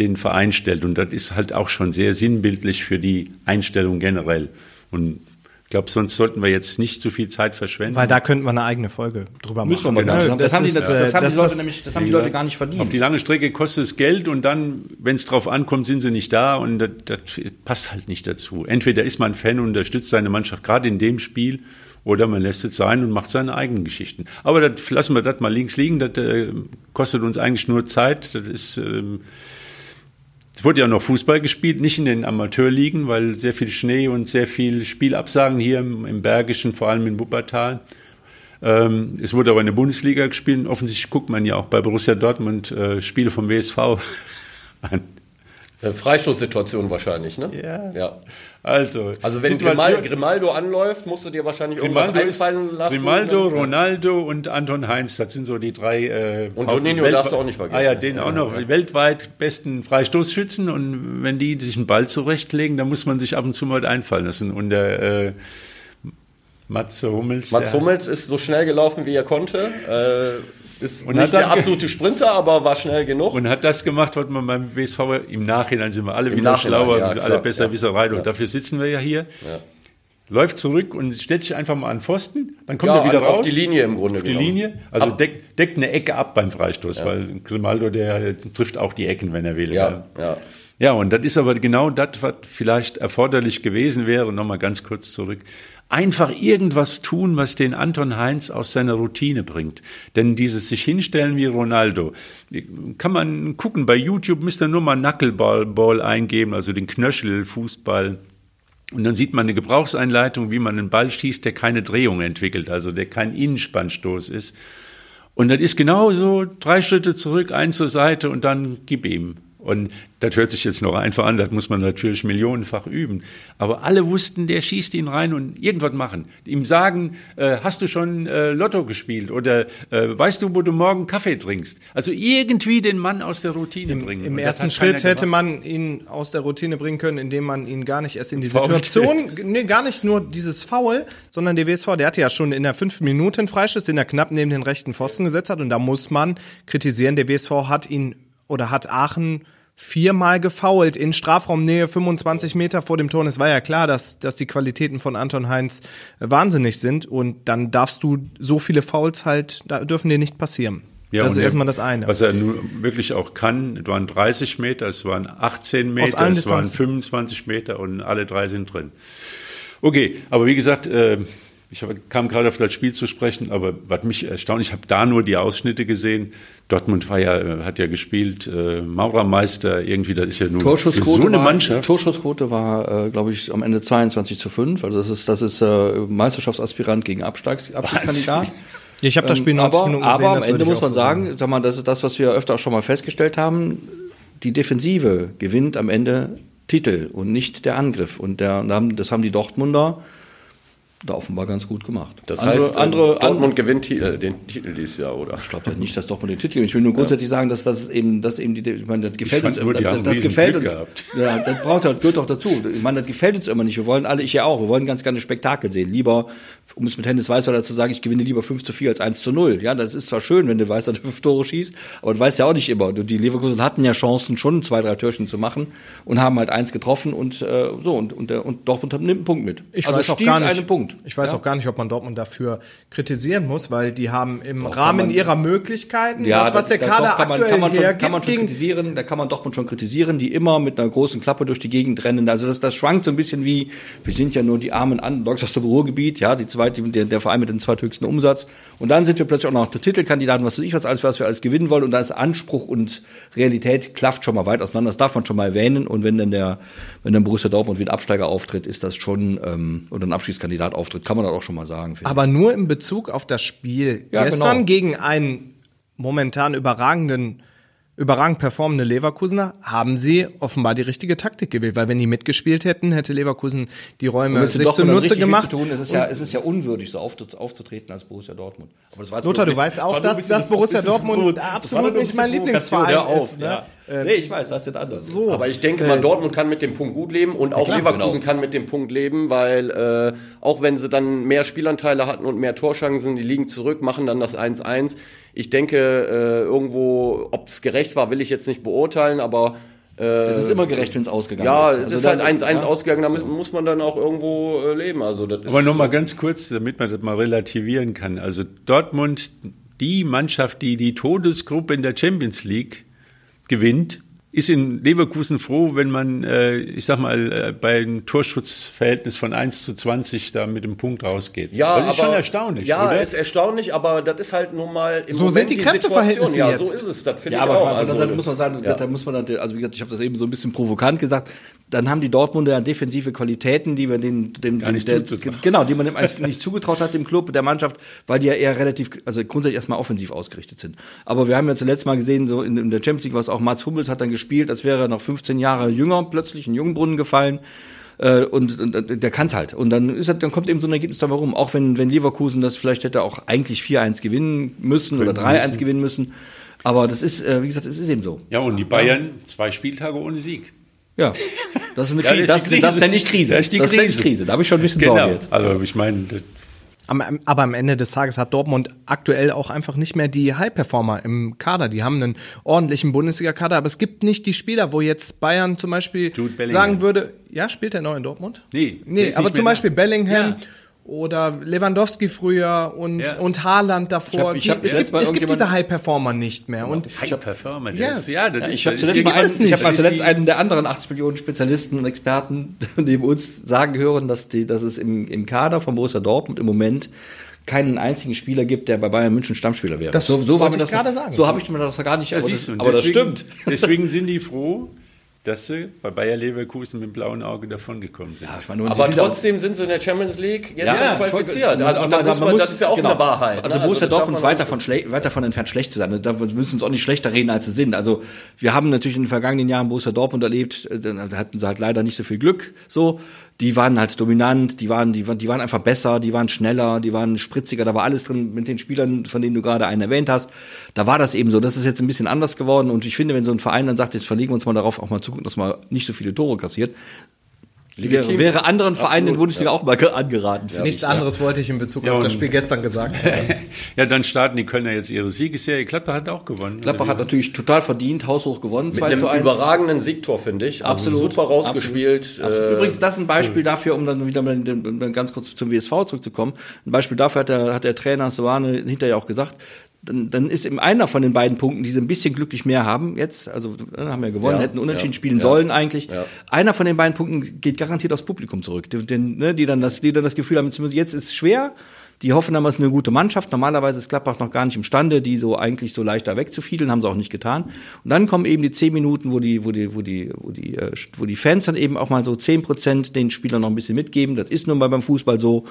den Verein stellt. Und das ist halt auch schon sehr sinnbildlich für die Einstellung generell. Und Ich glaube, sonst sollten wir jetzt nicht zu viel Zeit verschwenden. Weil da könnten wir eine eigene Folge drüber Müssen wir machen. mal Genau. machen. Das, haben die, ist, das, das äh, haben die das Leute nämlich, das haben die Leute gar nicht verdient. Auf die lange Strecke kostet es Geld und dann, wenn es drauf ankommt, sind sie nicht da und das, das passt halt nicht dazu. Entweder ist man Fan und unterstützt seine Mannschaft gerade in dem Spiel oder man lässt es sein und macht seine eigenen Geschichten. Aber das, lassen wir das mal links liegen, das äh, kostet uns eigentlich nur Zeit. Das ist, ähm, es wurde ja noch Fußball gespielt, nicht in den Amateurligen, weil sehr viel Schnee und sehr viel Spielabsagen hier im, Bergischen, vor allem in Wuppertal. Ähm, es wurde aber in der Bundesliga gespielt. Offensichtlich guckt man ja auch bei Borussia Dortmund äh, Spiele vom WSV an. Freistoßsituation wahrscheinlich, ne? Ja. ja. Also, Also wenn Situation- Grimal, Grimaldo anläuft, musst du dir wahrscheinlich irgendwas Grimaldo, ist, einfallen lassen. Grimaldo, Ja. Ronaldo und Anton Heinz, das sind so die drei. Äh, Und Juninho darfst du auch nicht vergessen. Ah ja, den auch noch. Weltweit besten Freistoßschützen. Und wenn die sich einen Ball zurechtlegen, dann muss man sich ab und zu mal einfallen lassen. Und der äh, Matze Hummels. Mats der, Hummels ist so schnell gelaufen, wie er konnte. Äh, ist Und nicht dann der absolute Sprinter, aber war schnell genug. Und hat das gemacht, was man beim WSV im Nachhinein sind wir alle Im wieder Nachhinein, schlauer, ja, klar, alle besser ja. Wisserei. Und Ja. dafür sitzen wir ja hier. Ja. Läuft zurück und stellt sich einfach mal an Pfosten, dann kommt er wieder auf raus. die Linie im Grunde Auf die genommen. Linie. Also Ab- deckt, deckt eine Ecke ab beim Freistoß, weil Grimaldo, der trifft auch die Ecken, wenn er will. Ja, ja. Ja, und das ist aber genau das, was vielleicht erforderlich gewesen wäre. Nochmal ganz kurz zurück. Einfach irgendwas tun, was den Anton Heinz aus seiner Routine bringt. Denn dieses sich hinstellen wie Ronaldo, kann man gucken, bei YouTube müsst ihr nur mal Knuckleball Ball eingeben, also den Knöchel-Fußball. Und dann sieht man eine Gebrauchseinleitung, wie man einen Ball schießt, der keine Drehung entwickelt, also der kein Innenspannstoß ist. Und das ist genauso, drei Schritte zurück, ein zur Seite und dann gib ihm. Und das hört sich jetzt noch einfach an, das muss man natürlich millionenfach üben. Aber alle wussten, der schießt ihn rein und irgendwas machen. Ihm sagen, äh, hast du schon äh, Lotto gespielt oder äh, weißt du, wo du morgen Kaffee trinkst? Also irgendwie den Mann aus der Routine bringen. Im Und das ersten Schritt hätte gemacht. man ihn aus der Routine bringen können, indem man ihn gar nicht erst in die Foul Situation, nee, gar nicht nur dieses Foul, sondern der WSV, der hatte ja schon in der fünften Minute einen Freistoß, den er knapp neben den rechten Pfosten gesetzt hat und da muss man kritisieren, der WSV hat ihn oder hat Aachen viermal gefoult in Strafraumnähe 25 Meter vor dem Tor. Und es war ja klar, dass, dass die Qualitäten von Anton Heinz äh, wahnsinnig sind und dann darfst du so viele Fouls halt, da dürfen dir nicht passieren. Ja, das ist er- erstmal das eine. Was er nun wirklich auch kann, es waren 30 Meter, es waren 18 Meter, es waren Distanzen. 25 Meter und alle drei sind drin. Okay, aber wie gesagt, äh, ich kam gerade auf das Spiel zu sprechen, aber was mich erstaunt, ich habe da nur die Ausschnitte gesehen. Dortmund war ja, äh, hat ja gespielt, äh, Maurermeister, irgendwie, das ist ja nur für Torschussquote so eine war, Mannschaft. Torschussquote war, äh, glaube ich, am Ende 22 zu 5. Also das ist, das ist äh, Meisterschaftsaspirant gegen Absteigs Abstiegskandidat. ich habe das Spiel 90 aber, Minuten aber gesehen. am das Ende muss man so sagen, sag mal, das ist das, was wir öfter auch schon mal festgestellt haben. Die Defensive gewinnt am Ende Titel und nicht der Angriff. Und der, das haben die Dortmunder da offenbar ganz gut gemacht. Das Andere- heißt, äh, andere, Dortmund gewinnt äh, den Titel dieses Jahr, oder? Ich glaube nicht, dass Dortmund den Titel gewinnt. Ich will nur grundsätzlich sagen, dass das eben, dass eben die, ich meine, das gefällt uns die das, haben das gefällt Glück uns. gehabt. Ja, das braucht ja, gehört doch dazu. Ich meine, das gefällt uns immer nicht. Wir wollen alle, ich ja auch, wir wollen ganz gerne Spektakel sehen. Lieber, um es mit Hennes Weißweiler zu sagen, ich gewinne lieber 5 zu 4 als 1 zu 0. Ja, das ist zwar schön, wenn du weißt, dass du fünf Tore schießt, aber du weißt ja auch nicht immer. Die Leverkusen hatten ja Chancen, schon zwei, drei Türchen zu machen und haben halt eins getroffen und äh, so und, und, und Dortmund nimmt einen Punkt mit. Ich also weiß auch gar nicht. einen Punkt. Ich weiß Ja. auch gar nicht, ob man Dortmund dafür kritisieren muss, weil die haben im Rahmen man- ihrer Möglichkeiten, Ja, das, was der da- Kader doch, kann man, aktuell kann man schon, hergibt, kann man schon kritisieren, da kann man Dortmund schon kritisieren, die immer mit einer großen Klappe durch die Gegend rennen. Also das, das schwankt so ein bisschen wie, wir sind ja nur die armen Underdogs aus dem Ruhrgebiet, ja, die zweite, der, der Verein mit dem zweithöchsten Umsatz. Und dann sind wir plötzlich auch noch der Titelkandidaten, was weiß ich was alles, was wir alles gewinnen wollen. Und da ist Anspruch und Realität klafft schon mal weit auseinander. Das darf man schon mal erwähnen. Und wenn dann der, wenn dann Borussia Dortmund wie ein Absteiger auftritt, ist das schon, ähm, oder ein Abschiedskandidat auftritt, kann man das auch schon mal sagen. finde ich. Aber nur in Bezug auf das Spiel Ja, gestern genau. gegen einen momentan überragenden, überragend performende Leverkusener haben sie offenbar die richtige Taktik gewählt, weil wenn die mitgespielt hätten, hätte Leverkusen die Räume sich zunutze gemacht. Zu tun. Es ist ja, es ist ja unwürdig, so aufzut- aufzutreten als Borussia Dortmund. Aber Lothar, du weißt auch, dass- dass Borussia Dortmund absolut nicht mein Lieblingsverein ist, ne? ja. Nee, ich weiß, das ist anders. So. Aber ich denke mal, Dortmund kann mit dem Punkt gut leben und auch klar, Leverkusen genau. kann mit dem Punkt leben, weil äh, auch wenn sie dann mehr Spielanteile hatten und mehr Torschancen, die liegen zurück, machen dann das 1-1. Ich denke, äh, irgendwo, ob es gerecht war, will ich jetzt nicht beurteilen, aber es ist immer gerecht, wenn es ausgegangen Ja, ist. es Also ist halt dann- 1-1 ja. ausgegangen, da muss, muss man dann auch irgendwo äh, leben. Also das Aber noch mal ganz kurz, damit man das mal relativieren kann. Also Dortmund, die Mannschaft, die die Todesgruppe in der Champions League gewinnt, ist in Leverkusen froh, wenn man, äh, ich sag mal, äh, bei einem Torschutzverhältnis von 1 zu 20 da mit dem Punkt rausgeht. Ja, das ist aber, schon erstaunlich, Ja, oder? ist erstaunlich, aber das ist halt nun mal im So Moment sind die Kräfteverhältnisse Situation. Ja, jetzt. so ist es. Das finde Ja, ich aber auch. auf der anderen Also, Seite muss man sagen, ja. da muss man dann, also wie gesagt, ich habe das eben so ein bisschen provokant gesagt, dann haben die Dortmunder ja defensive Qualitäten, die wir den, dem, Gar nicht der, genau, die man dem eigentlich nicht zugetraut hat, dem Club, der Mannschaft, weil die ja eher relativ, also grundsätzlich erstmal offensiv ausgerichtet sind. Aber wir haben ja zuletzt mal gesehen, so in, in der Champions League, was auch Mats Hummels hat dann gespielt, als wäre er noch 15 Jahre jünger plötzlich in Jungbrunnen gefallen. Äh, und, und, und der kann's halt. Und dann ist halt, dann kommt eben so ein Ergebnis dabei rum. Auch wenn, wenn Leverkusen das vielleicht hätte auch eigentlich 4-1 gewinnen müssen oder 3-1 gewinnen müssen. Aber das ist, äh, wie gesagt, es ist eben so. ja, und die Bayern zwei Spieltage ohne Sieg. Ja, das ist eine Ja, Krise. das Das, ist die das, Krise. nenne ich Krise. Das ist die ich Krise. Krise. Da habe ich schon ein bisschen Genau. Sorge jetzt. Also ich meine, das- Aber am Ende des Tages hat Dortmund aktuell auch einfach nicht mehr die High-Performer im Kader. Die haben einen ordentlichen Bundesliga-Kader, aber es gibt nicht die Spieler, wo jetzt Bayern zum Beispiel sagen würde, ja, spielt er neu in Dortmund? Nee, nee ist aber zum Beispiel da. Bellingham Ja. Oder Lewandowski früher und, Ja. und Haaland davor. Ich hab- ich hab es gibt, es gibt diese High-Performer nicht mehr. Und High Performer. Ja. Das ist, ja, das Ich habe zuletzt, mal einen, ich hab mal zuletzt einen der anderen 80 Millionen Spezialisten und Experten neben uns sagen hören, dass, die, dass es im, im Kader von Borussia Dortmund im Moment keinen einzigen Spieler gibt, der bei Bayern München Stammspieler wäre. Das so, so mir ich das, gerade sagen. So habe ich mir das gar nicht, Ja, aber, du, das, aber das stimmt. Deswegen sind die froh, dass sie bei Bayer Leverkusen mit dem blauen Auge davongekommen sind. Ja, ich meine, Aber sie sind trotzdem sind sie in der Champions League jetzt Ja, qualifiziert. man- Also man- man man, muss- das ist ja auch genau. eine Wahrheit. Also ne? Borussia darf Dortmund ist weit davon, weit davon entfernt, schlecht zu sein. Da wir müssen uns auch nicht schlechter reden, als sie sind. Also wir haben natürlich in den vergangenen Jahren Borussia Dortmund erlebt, äh, da hatten sie halt leider nicht so viel Glück. So, die waren halt dominant, die waren, die waren, die waren einfach besser, die waren schneller, die waren spritziger. Da war alles drin mit den Spielern, von denen du gerade einen erwähnt hast. Da war das eben so. Das ist jetzt ein bisschen anders geworden. Und ich finde, wenn so ein Verein dann sagt, jetzt verlegen wir uns mal darauf, auch mal zu gucken, dass man nicht so viele Tore kassiert, Legitim. wäre anderen Vereinen in Absolut, der Bundesliga auch mal ge- angeraten. finde nichts ich. anderes wollte ich in Bezug Ja, auf das Spiel gestern gesagt. Ja, dann starten die Kölner jetzt ihre Siegesserie. Gladbach hat auch gewonnen. Gladbach hat natürlich total verdient, haushoch gewonnen, Mit 2 einem zu 1. überragenden Siegtor, finde ich. Also Absolut. Super rausgespielt. Absolut. Äh, Übrigens, das ist ein Beispiel dafür, um dann wieder mal ganz kurz zum WSV zurückzukommen. Ein Beispiel dafür hat der, hat der Trainer Soane hinterher auch gesagt, dann, dann ist eben einer von den beiden Punkten, die sie ein bisschen glücklich mehr haben jetzt, also äh, haben ja gewonnen, Ja, hätten unentschieden ja, spielen ja. sollen eigentlich. Einer von den beiden Punkten geht garantiert aufs Publikum zurück, die, den, ne, die, dann das, die dann das Gefühl haben, jetzt ist es schwer, die hoffen dann, es ist eine gute Mannschaft. Normalerweise ist Gladbach noch gar nicht imstande, die so eigentlich so leicht da wegzufiedeln, haben sie auch nicht getan. Und dann kommen eben die zehn Minuten, wo die, wo die, wo die, wo die, äh, wo die Fans dann eben auch mal so zehn Prozent den Spielern noch ein bisschen mitgeben. Das ist nun mal beim Fußball so.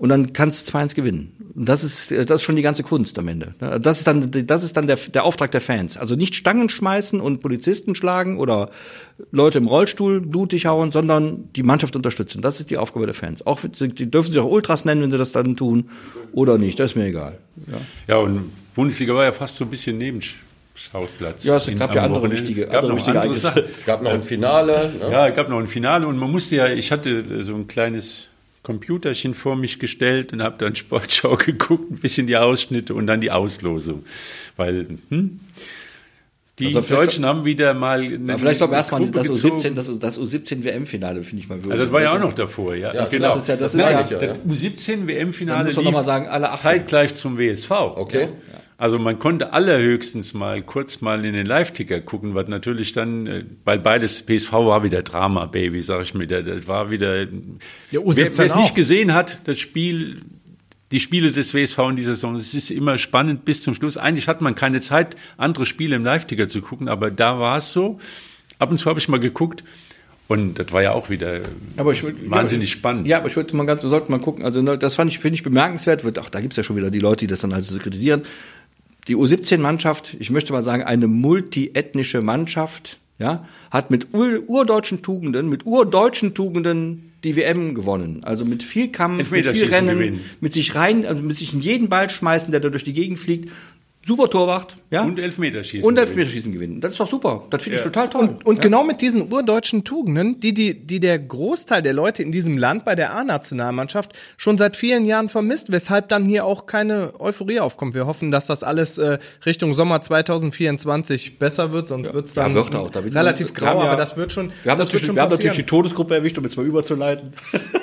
Und dann kannst du 2-1 gewinnen. Und das ist, äh, das ist schon die ganze Kunst am Ende. ne? Das ist dann, das ist dann der, der Auftrag der Fans. Also nicht Stangen schmeißen und Polizisten schlagen oder Leute im Rollstuhl blutig hauen, sondern die Mannschaft unterstützen. Das ist die Aufgabe der Fans. Auch, die dürfen sich auch Ultras nennen, wenn sie das dann tun. Oder nicht. Das ist mir egal. Ja, und Bundesliga war ja fast so ein bisschen Nebenschauplatz. Ja, es gab ja andere Wochenende. wichtige- Gab andere wichtige andere. Sachen. gab noch ein Finale. Ne? Ja, es gab noch ein Finale und man musste ja, ich hatte so ein kleines Computerchen vor mich gestellt und habe dann Sportschau geguckt, ein bisschen die Ausschnitte und dann die Auslosung. Weil, hm, die Also Deutschen haben wieder mal. Eine, vielleicht auch erstmal das gezogen. U17, das, das U17 WM-Finale, finde ich mal würdig. Also das war ja auch Das- noch davor, ja. Ja, genau. das ist ja- das ist meine ja- ja. Das U17 Dann WM-Finale muss man sagen, alle zeitgleich zum WSV. Okay. Also man konnte allerhöchstens mal kurz mal in den Live-Ticker gucken, was natürlich dann, äh, weil beides PSV war wieder Drama, Baby, sag ich mir. Das war wieder. Ja, U17 wer es nicht gesehen hat, das Spiel, die Spiele des WSV in dieser Saison, es ist immer spannend bis zum Schluss. Eigentlich hat man keine Zeit, andere Spiele im Live-Ticker zu gucken, aber da war es so. Ab und zu habe ich mal geguckt. Und das war ja auch wieder Aber ich würd- wahnsinnig ja, spannend. Ja, aber ich wollte mal ganz, wir sollten mal gucken. Also ne, das fand ich, finde ich bemerkenswert. Wird, ach, da gibt's ja schon wieder die Leute, die das dann also so kritisieren. Die U17-Mannschaft, ich möchte mal sagen, eine multiethnische Mannschaft, ja, hat mit ur, urdeutschen Tugenden, mit urdeutschen Tugenden die WM gewonnen. Also mit viel Kampf, mit viel Rennen, gewinnen. mit sich rein, also mit sich in jeden Ball schmeißen, der da durch die Gegend fliegt. Super Torwart, ja. Und Elfmeterschießen. Und Elfmeterschießen gewinnen. Das ist doch super. Das finde ich total toll. Und, und genau mit diesen urdeutschen Tugenden, die, die, die der Großteil der Leute in diesem Land bei der A-Nationalmannschaft schon seit vielen Jahren vermisst, weshalb dann hier auch keine Euphorie aufkommt. Wir hoffen, dass das alles äh, Richtung Sommer 2024 besser wird, sonst wird's dann Ja, wird auch. Relativ wir grau, ja- aber das wird schon, wir haben, das natürlich, wird schon wir haben natürlich die Todesgruppe erwischt, um jetzt mal überzuleiten.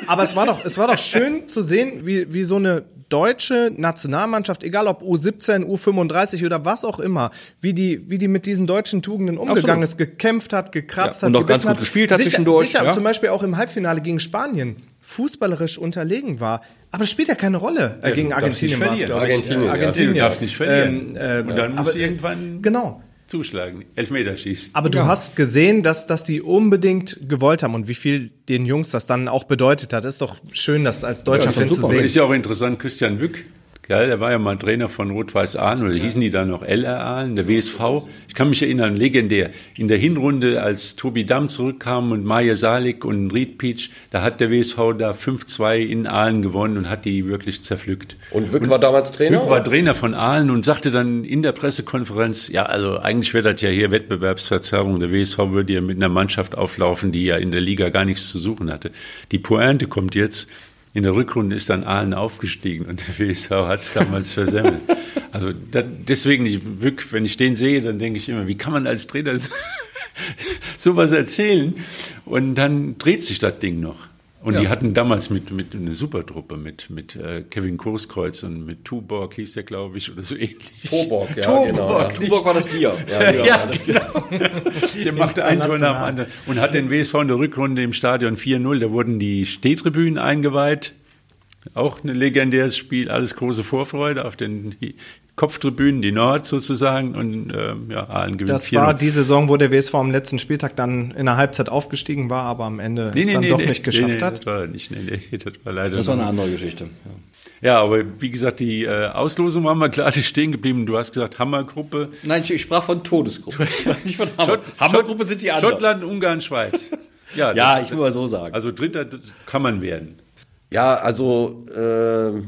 Aber es war doch, es war doch schön zu sehen, wie, wie so eine deutsche Nationalmannschaft, egal ob U17, U35 oder was auch immer, wie die, wie die mit diesen deutschen Tugenden umgegangen Absolut. ist, gekämpft hat, gekratzt Ja, hat, und auch ganz gebissen gut hat. gespielt hat sicher, zwischendurch, Sicher, ja. zum Beispiel auch im Halbfinale gegen Spanien fußballerisch unterlegen war. Aber das spielt ja keine Rolle. Äh, Ja, gegen Argentinien nicht war es, verlieren. glaube ich. Argentinien, Äh, ja. Argentinien. Du darfst nicht verlieren. Ähm, äh, Und dann aber, du irgendwann Genau. Zuschlagen. Elfmeterschießen. Aber du hast gesehen, dass, dass die unbedingt gewollt haben und wie viel den Jungs das dann auch bedeutet hat. Ist doch schön, das als deutscher das ist Fan zu sehen. ist ja auch interessant, Christian Wück, gell, der war ja mal Trainer von Rot-Weiß Aalen, oder hießen die da noch LR Aalen, der WSV. Ich kann mich erinnern, legendär. In der Hinrunde, als Tobi Damm zurückkam und Maja Salik und Ried Peach, da hat der WSV da 5-2 in Aalen gewonnen und hat die wirklich zerpflückt. Und Wück war damals Trainer? Wück war Trainer von Aalen und sagte dann in der Pressekonferenz, ja, also eigentlich wäre das ja hier Wettbewerbsverzerrung. Der WSV würde ja mit einer Mannschaft auflaufen, die ja in der Liga gar nichts zu suchen hatte. Die Pointe kommt jetzt. In der Rückrunde ist dann Aalen aufgestiegen und der WSV hat es damals versemmelt. Also da, deswegen, ich, wenn ich den sehe, dann denke ich immer, wie kann man als Trainer sowas erzählen? Und dann dreht sich das Ding noch. Und die hatten damals mit, mit eine Supertruppe mit, mit äh, Kevin Kurskreuz und mit Tuborg hieß der, glaube ich, oder so ähnlich. Toborg, ja, Toborg, genau. Ja. Tuborg war das Bier. Ja, ja. Ja, genau. Der machte ein Tor nach dem anderen und hat den WSV in der Rückrunde im Stadion 4-0. Da wurden die Stehtribünen eingeweiht. Auch ein legendäres Spiel, alles große Vorfreude auf den Kopftribünen, die Nord sozusagen. Und ähm, ja, Aalen gewinnt Das 4-0. war die Saison, wo der WSV am letzten Spieltag dann in der Halbzeit aufgestiegen war, aber am Ende es dann doch nicht geschafft nee, hat. Das war nicht, nee, nee, das war leider Das war noch- eine andere Geschichte. Ja. Ja, aber wie gesagt, die äh, Auslosung war mal klar stehen geblieben. Du hast gesagt, Hammergruppe. Nein, ich, ich sprach von Todesgruppe. nicht von Hammer. Schott- Hammergruppe sind die anderen. Schottland, Ungarn, Schweiz. Ja, Ja, das- ich will mal so sagen. Also Dritter kann man werden. Ja, also äh,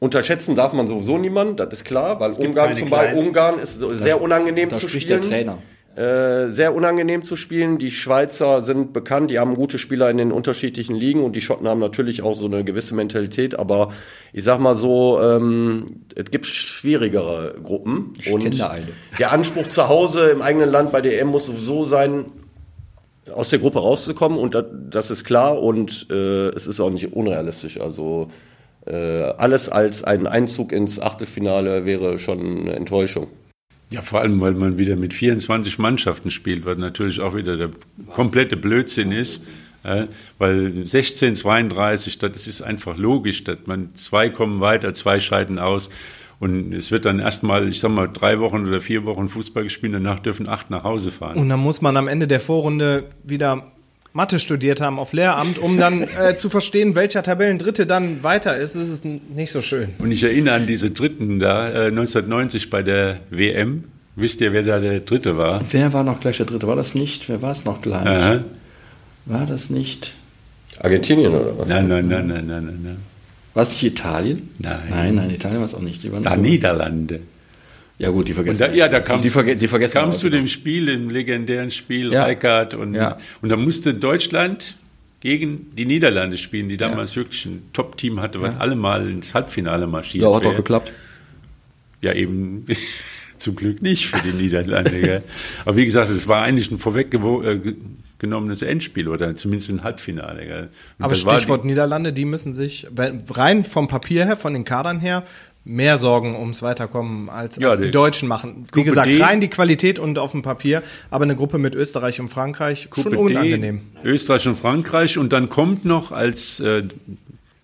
unterschätzen darf man sowieso niemanden, das ist klar, weil Ungarn zum Beispiel, kleinen. Ungarn ist so sehr unangenehm da zu spricht spielen. der Trainer. Äh, sehr unangenehm zu spielen. Die Schweizer sind bekannt, die haben gute Spieler in den unterschiedlichen Ligen und die Schotten haben natürlich auch so eine gewisse Mentalität, aber ich sag mal so, ähm, es gibt schwierigere Gruppen. Ich und kenn da eine. Der Anspruch zu Hause im eigenen Land bei DM muss sowieso sein, aus der Gruppe rauszukommen und das, das ist klar und äh, es ist auch nicht unrealistisch. Also alles als ein Einzug ins Achtelfinale wäre schon eine Enttäuschung. Ja, vor allem, weil man wieder mit 24 Mannschaften spielt, was natürlich auch wieder der komplette Blödsinn ist. Äh, weil 16, 32, das ist einfach logisch, dass man zwei kommen weiter, zwei scheiden aus. Und es wird dann erstmal, ich sag mal, drei Wochen oder vier Wochen Fußball gespielt, danach dürfen acht nach Hause fahren. Und dann muss man am Ende der Vorrunde wieder Mathe studiert haben auf Lehramt, um dann äh, zu verstehen, welcher Tabellendritte dann weiter ist. Ist n- nicht so schön. Und ich erinnere an diese Dritten da, äh, 1990 bei der WM. Wisst ihr, wer da der Dritte war? Wer war noch gleich der Dritte? War das nicht? Wer war es noch gleich? Aha. War das nicht? Argentinien oder was? Nein, nein, nein, nein, nein, nein, nein. War es nicht Italien? Nein. Nein, nein, Italien war es auch nicht. Die waren Da Niederlande. Ja gut, die vergessen. da, wir. ja, da die, kamst, die, verge die vergessen kamst auch du dem Spiel, dem legendären Spiel, Ja. Rijkaard und, Ja. und da musste Deutschland gegen die Niederlande spielen, die damals wirklich ein Top-Team hatte, was alle mal ins Halbfinale marschiert Ja, hat doch geklappt. Ja, eben zum Glück nicht für die Niederlande. gell. Aber wie gesagt, es war eigentlich ein vorweggenommenes Endspiel oder zumindest ein Halbfinale. Gell. Aber Stichwort Niederlande, die müssen sich rein vom Papier her, von den Kadern her, mehr Sorgen ums Weiterkommen als, Ja, als die, die Deutschen machen. Wie Gruppe gesagt, D. rein die Qualität und auf dem Papier, aber eine Gruppe mit Österreich und Frankreich Gruppe schon unangenehm. D, Österreich und Frankreich und dann kommt noch als äh,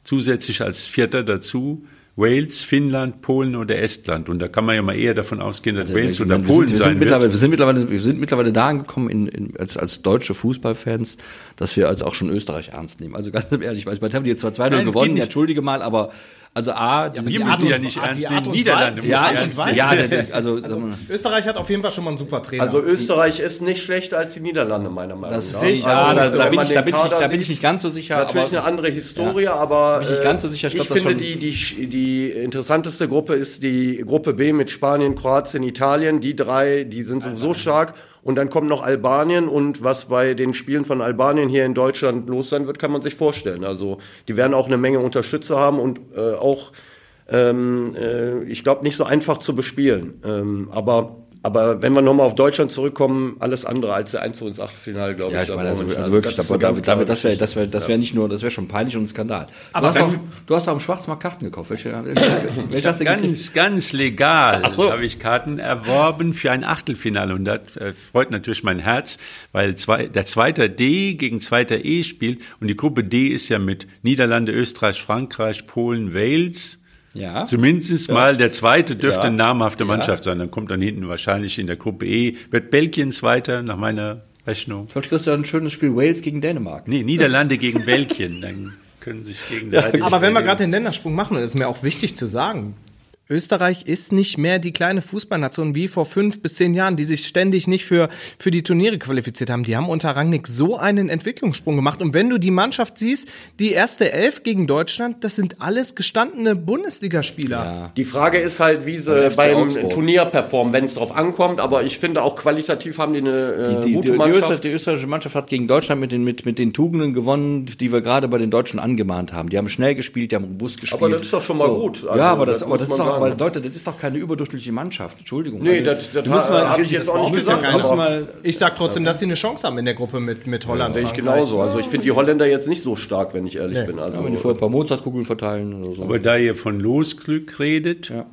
zusätzlich als Vierter dazu Wales, Finnland, Polen oder Estland. Und da kann man ja mal eher davon ausgehen, dass Wales wir, oder sind- Polen wir, sein sind wird. wir sind mittlerweile, wir sind mittlerweile da angekommen in, in, als, als deutsche Fußballfans, dass wir also auch schon Österreich ernst nehmen. Also ganz ehrlich, ich weiß, haben die jetzt zwar 2-0 Nein, gewonnen, entschuldige mal, aber Also A, die Wir sind- die müssen ja nicht die ernst nehmen. Niederlande ja, ernst nehmen. ja, also, also Österreich hat auf jeden Fall schon mal einen super Trainer. Also Österreich ist nicht schlechter als die Niederlande, meiner Meinung das nach. sehe ich, also, ja, da, bin ich, da, bin ich, da bin ich nicht ganz so sicher. Natürlich aber eine andere Historie, aber Bin ich nicht ganz so sicher. Ich ich, glaub, das finde, schon- die, die, die interessanteste Gruppe ist die Gruppe B mit Spanien, Kroatien, Italien. Die drei, die sind sowieso stark. Und dann kommt noch Albanien und was bei den Spielen von Albanien hier in Deutschland los sein wird, kann man sich vorstellen. Also die werden auch eine Menge Unterstützer haben und äh, auch, ähm, äh, ich glaube, nicht so einfach zu bespielen. Ähm, aber aber wenn wir nochmal auf Deutschland zurückkommen, alles andere als der Einzug ins Achtelfinale, glaube Ja, ich. ich meine, also, also nicht. wirklich, das ganz da, klare das wäre das wär, das wär nicht nur, das wäre schon peinlich und ein Skandal. Aber du, hast doch, du hast doch am Schwarzmarkt Karten gekauft. Welche, welche, welche hast du gekriegt? Ganz, ganz legal so. habe ich Karten erworben für ein Achtelfinale. Und das äh, freut natürlich mein Herz, weil zwei, der zweite D gegen zweiter E spielt. Und die Gruppe D ist ja mit Niederlande, Österreich, Frankreich, Polen, Wales. Ja. Zumindest mal der zweite dürfte Ja. eine namhafte Ja. Mannschaft sein. Dann kommt dann hinten wahrscheinlich in der Gruppe E, wird Belgien Zweiter nach meiner Rechnung. Vielleicht kriegst du ein schönes Spiel Wales gegen Dänemark. Nee, Niederlande gegen Belgien. Dann können sich gegenseitig. Aber wenn wir gerade den Ländersprung machen, und das ist mir auch wichtig zu sagen, Österreich ist nicht mehr die kleine Fußballnation wie vor fünf bis zehn Jahren, die sich ständig nicht für, für die Turniere qualifiziert haben. Die haben unter Rangnick so einen Entwicklungssprung gemacht. Und wenn du die Mannschaft siehst, die erste Elf gegen Deutschland, das sind alles gestandene Bundesligaspieler. Die Frage ist halt, wie sie beim Augsburg. Turnier performen, wenn es drauf ankommt. Aber ich finde auch qualitativ haben die eine äh, Die, die, gute die, die, Mannschaft. Die österreichische Mannschaft hat gegen Deutschland mit den, mit, mit den Tugenden gewonnen, die wir gerade bei den Deutschen angemahnt haben. Die haben schnell gespielt, die haben robust gespielt. Aber das ist doch schon mal gut. Also, ja, aber das, das aber das ist man doch, aber sagen. Leute, das ist doch keine überdurchschnittliche Mannschaft. Entschuldigung. Nee, Also, das, das mal- habe ich jetzt auch nicht gesagt. aber mal, Ich sag trotzdem, dass sie eine Chance haben in der Gruppe mit, mit Holland. sehe ich genauso. Also ich finde die Holländer jetzt nicht so stark, wenn ich ehrlich bin. Also wenn die vorher ein paar Mozartkugeln verteilen oder so. Aber da ihr von Losglück redet, Ja.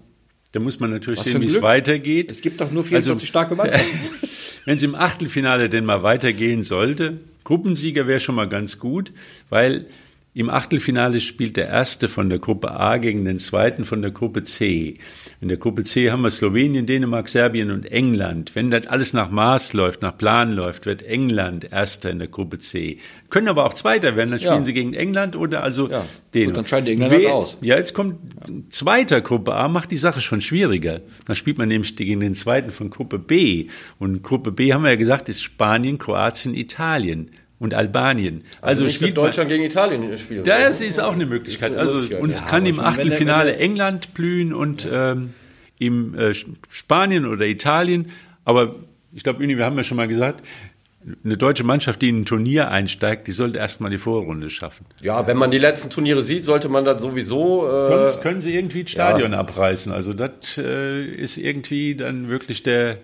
da muss man natürlich Was sehen, wie es weitergeht. Es gibt doch nur 44 Also- starke Mannschaften. Wenn es im Achtelfinale denn mal weitergehen sollte, Gruppensieger wäre schon mal ganz gut, weil im Achtelfinale spielt der erste von der Gruppe A gegen den zweiten von der Gruppe C. In der Gruppe C haben wir Slowenien, Dänemark, Serbien und England. Wenn das alles nach Maß läuft, nach Plan läuft, wird England erster in der Gruppe C. Können aber auch Zweiter werden, dann spielen Ja. sie gegen England oder also Ja. Dänemark. Und dann scheiden die Engländer Wer- aus. Ja, jetzt kommt zweiter Gruppe A, macht die Sache schon schwieriger. Dann spielt man nämlich gegen den zweiten von Gruppe B. Und Gruppe B haben wir ja gesagt, ist Spanien, Kroatien, Italien und Albanien. Also, nicht spielt Deutschland gegen Italien spielen. das ist auch eine Möglichkeit. eine Also Möglichkeit, uns ja. kann im Achtelfinale England blühen und ähm, im äh, Spanien oder Italien. Aber ich glaube, Uni, wir haben ja schon mal gesagt, eine deutsche Mannschaft, die in ein Turnier einsteigt, die sollte erstmal die Vorrunde schaffen. Ja, wenn man die letzten Turniere sieht, sollte man das sowieso. Äh, Sonst können sie irgendwie das Stadion abreißen. Also das äh, ist irgendwie dann wirklich der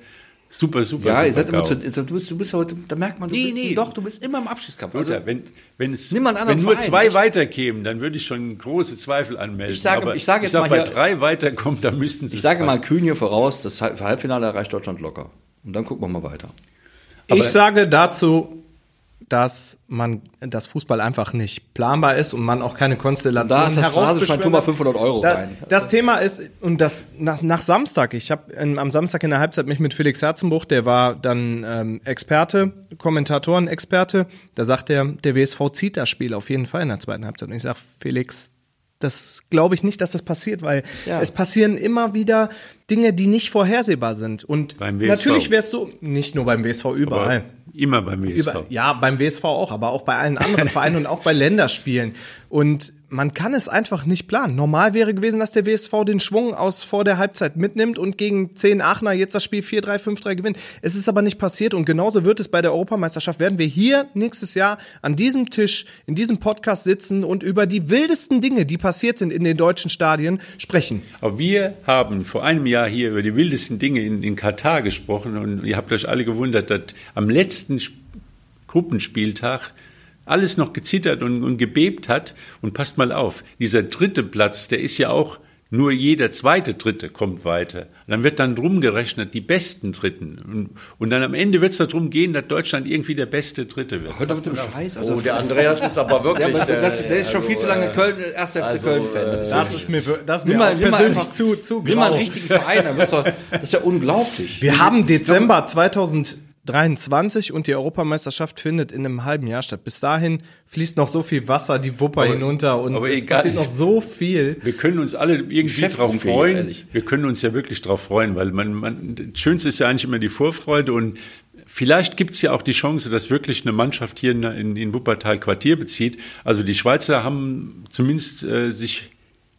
super, super, Ja, super ihr seid immer zu, du bist, du bist heute, da merkt man, du Nee, bist, nee. doch, du bist immer im Abschiedskampf. Also, Lothar, wenn, wenn, es, wenn nur Verein, zwei echt. weiterkämen, dann würde ich schon große Zweifel anmelden. Ich sage- Aber ich sage jetzt sag, mal bei hier- drei weiterkommen, dann müssten sie ich sage mal kühn hier voraus, das Halb- Halbfinale erreicht Deutschland locker. Und dann gucken wir mal weiter. Ich sage dazu, dass man, dass Fußball einfach nicht planbar ist und man auch keine Konstellation Da ist das Phrasenschwein, tu mal 500 Euro da, rein. Das Thema ist, und das nach, nach Samstag, ich habe am Samstag in der Halbzeit mich mit Felix Herzenbruch, der war dann ähm, Experte, Kommentatoren-Experte, da sagt er, der WSV zieht das Spiel auf jeden Fall in der zweiten Halbzeit. Und ich sage, Felix, das glaube ich nicht, dass das passiert, weil Ja. es passieren immer wieder Dinge, die nicht vorhersehbar sind. Und Beim WSV. natürlich wärst du, nicht nur beim WSV, überall. Aber immer beim WSV. Über, ja, beim WSV auch, aber auch bei allen anderen Vereinen und auch bei Länderspielen. Und man kann es einfach nicht planen. Normal wäre gewesen, dass der WSV den Schwung aus vor der Halbzeit mitnimmt und gegen 10 Aachener jetzt das Spiel 4-3, 5-3 gewinnt. Es ist aber nicht passiert und genauso wird es bei der Europameisterschaft. Werden wir hier nächstes Jahr an diesem Tisch, in diesem Podcast sitzen und über die wildesten Dinge, die passiert sind in den deutschen Stadien, sprechen. Aber wir haben vor einem Jahr hier über die wildesten Dinge in, in Katar gesprochen und ihr habt euch alle gewundert, dass am letzten Sp- Gruppenspieltag alles noch gezittert und, und gebebt hat. Und passt mal auf, dieser dritte Platz, der ist ja auch nur jeder zweite Dritte kommt weiter. Und dann wird dann drum gerechnet, die besten Dritten. Und, und dann am Ende wird es darum gehen, dass Deutschland irgendwie der beste Dritte wird. Hört doch mit dem Scheiß. oh, der Andreas ist aber wirklich. ja, aber der, das, der ist schon viel zu lange Köln, erster FC also, Köln-Fan. äh, Das ist Das ist mir, das ist Nimm mir mal, persönlich einfach, zu, zu nimm mal einen grau. richtigen Verein, wirst du, das ist ja unglaublich. Wir haben Dezember 23 und die Europameisterschaft findet in einem halben Jahr statt. Bis dahin fließt noch so viel Wasser die Wupper Aber- hinunter und es egal. passiert noch so viel. Wir können uns alle irgendwie drauf unfähig, freuen. ehrlich. Wir können uns ja wirklich drauf freuen, weil man, man, das Schönste ist ja eigentlich immer die Vorfreude und vielleicht gibt es ja auch die Chance, dass wirklich eine Mannschaft hier in, in, in Wuppertal Quartier bezieht. Also die Schweizer haben zumindest äh, sich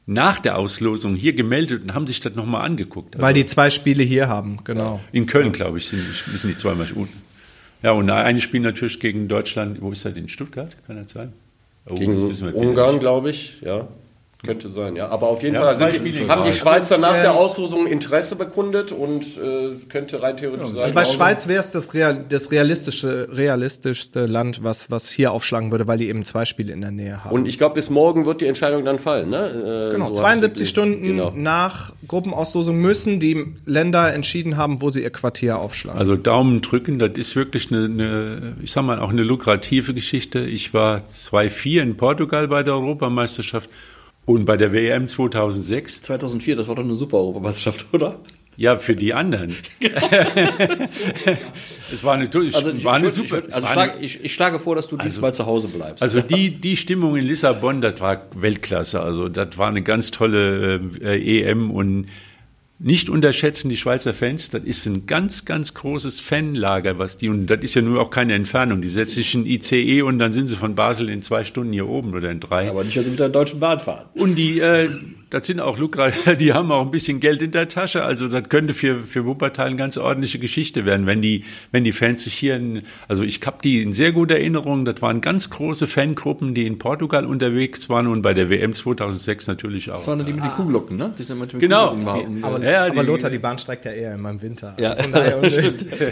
nach der Auslosung hier gemeldet und haben sich das nochmal angeguckt. Also Weil die zwei Spiele hier haben, genau. in Köln, glaube ich, sind, müssen die zweimal unten. Ja, und eine Spiel natürlich gegen Deutschland. Wo ist das? In Stuttgart? Kann das sein? Oh, das Gegen wieder Ungarn, glaube ich, ja. Könnte sein, ja. Aber auf jeden Ja, Fall sind, haben die. Schweizer nach der Auslosung Interesse bekundet und äh, könnte rein theoretisch sein. Also bei Schweiz wäre es das, Real, das realistische, realistischste Land, was, was hier aufschlagen würde, weil die eben zwei Spiele in der Nähe haben. Und ich glaube, bis morgen wird die Entscheidung dann fallen, ne? Äh, Genau, so hab ich 72 das- Stunden Genau. nach Gruppenauslosung müssen die Länder entschieden haben, wo sie ihr Quartier aufschlagen. Also Daumen drücken, das ist wirklich eine, eine, ich sag mal, auch eine lukrative Geschichte. Ich war 2-4 in Portugal bei der Europameisterschaft und bei der WM 2006. 2004, das war doch eine super Europameisterschaft, oder? Ja, für die anderen. es war eine, Also war eine ich, super. Ich, also schlag, eine- ich, ich schlage vor, dass du diesmal zu Hause bleibst. Also die, die Stimmung in Lissabon, das war Weltklasse. Also das war eine ganz tolle äh, EM und nicht unterschätzen die Schweizer Fans. Das ist ein ganz, ganz großes Fanlager, was die, und das ist ja nur auch keine Entfernung. Die setzen sich in ICE und dann sind sie von Basel in zwei Stunden hier oben oder in drei. aber nicht, wenn sie mit der Deutschen Bahn fahren. Und die, äh, das sind auch Lukra, die haben auch ein bisschen Geld in der Tasche. Also das könnte für, für Wuppertal eine ganz ordentliche Geschichte werden, wenn die, wenn die Fans sich hier, in, also ich habe die in sehr guter Erinnerung. Das waren ganz große Fangruppen, die in Portugal unterwegs waren und bei der WM 2006 natürlich auch. Das waren die mit den Kuhglocken, ne? Die sind mit den Genau. Kuhglocken aber, ja, aber die- Lothar, die Bahn streikt ja eher immer im Winter. Ja. Also von daher, und,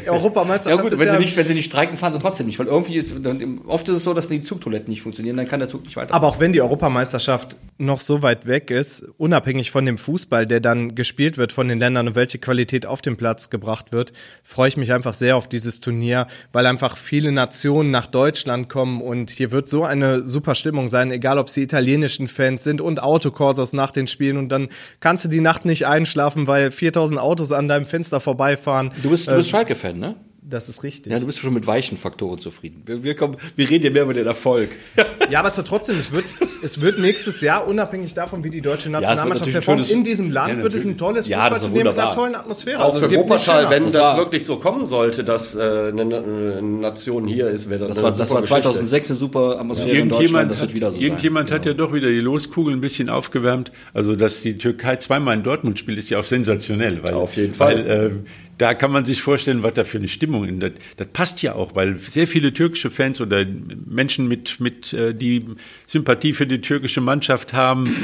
Ja Europameisterschaft gut, ist wenn ja, sie, nicht, wenn sie nicht streiken, fahren sie trotzdem nicht. Weil irgendwie ist, dann, oft ist es so, dass die Zugtoiletten nicht funktionieren, dann kann der Zug nicht weiter. Aber auch wenn die Europameisterschaft noch so weit weg ist, unabhängig von dem Fußball, der dann gespielt wird von den Ländern und welche Qualität auf den Platz gebracht wird, freue ich mich einfach sehr auf dieses Turnier, weil einfach viele Nationen nach Deutschland kommen und hier wird so eine super Stimmung sein, egal ob sie italienischen Fans sind und Autokorsas nach den Spielen und dann kannst du die Nacht nicht einschlafen, weil 4000 Autos an deinem Fenster vorbeifahren. du bist, du bist Schalke-Fan, ne? Das ist richtig. Ja, du bist schon mit weichen Faktoren zufrieden. Wir, wir, kommen, wir reden ja mehr über den Erfolg. Ja, aber es wird trotzdem, es wird, es wird nächstes Jahr, unabhängig davon, wie die deutsche Nationalmannschaft ein performt, schönes- in diesem Land wird es ein tolles Ja, Fußballturnier mit einer tollen Atmosphäre. Auch Also, für Wuppertal, wenn Das wirklich so kommen sollte, dass äh, eine, eine Nation hier ist, wäre das, Das eine war, das super war Geschichte. 2006 eine super Atmosphäre in Deutschland. Irgendjemand, Das hat, wird wieder so irgendjemand sein. hat ja doch wieder die Loskugel ein bisschen aufgewärmt. Also, dass die Türkei zweimal in Dortmund spielt, ist ja auch sensationell. Weil, Auf jeden Fall. Weil, äh, da kann man sich vorstellen, was da für eine Stimmung in das, das passt ja auch, weil sehr viele türkische Fans oder Menschen mit, mit äh, die Sympathie für die türkische Mannschaft haben,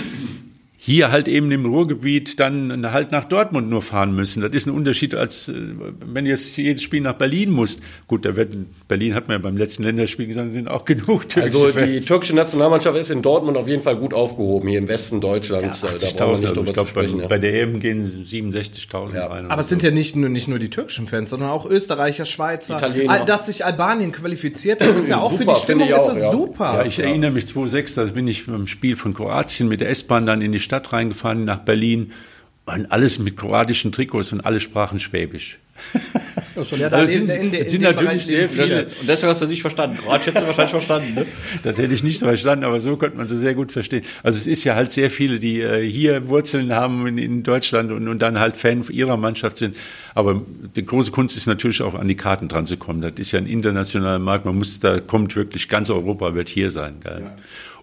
hier halt eben im Ruhrgebiet dann halt nach Dortmund nur fahren müssen. Das ist ein Unterschied, als äh, wenn du jetzt jedes Spiel nach Berlin musst. Gut, da wird Berlin hat man ja beim letzten Länderspiel gesagt, sind auch genug türkische Also die Fans. türkische Nationalmannschaft ist in Dortmund auf jeden Fall gut aufgehoben, hier im Westen Deutschlands. Äh, da brauchen wir 80.000, nicht also ich glaube, bei, ja. bei der EM gehen 67.000 Ja. rein. Aber es sind ja nicht nur, nicht nur die türkischen Fans, sondern auch Österreicher, Schweizer. Italiener. Al- Dass sich Albanien qualifiziert hat, ist ja auch für Super, die Stimmung auch, ist das ja. super. Ja, ich erinnere mich 2006, da bin ich beim Spiel von Kroatien mit der S-Bahn dann in die Stadt reingefahren, nach Berlin. Und alles mit kroatischen Trikots und alle sprachen Schwäbisch. ja, da Also sind- in in sind natürlich sehr viele. Und deswegen hast du nicht verstanden. Gerade hättest du wahrscheinlich verstanden. Ne? Das hätte ich nicht so verstanden, aber so konnte man sie sehr gut verstehen. Also es ist ja halt sehr viele, die äh, hier Wurzeln haben in, in Deutschland und, und dann halt Fan ihrer Mannschaft sind. Aber die große Kunst ist natürlich auch an die Karten dran zu kommen. Das ist ja ein internationaler Markt. Man muss, da kommt wirklich ganz Europa wird hier sein. Gell?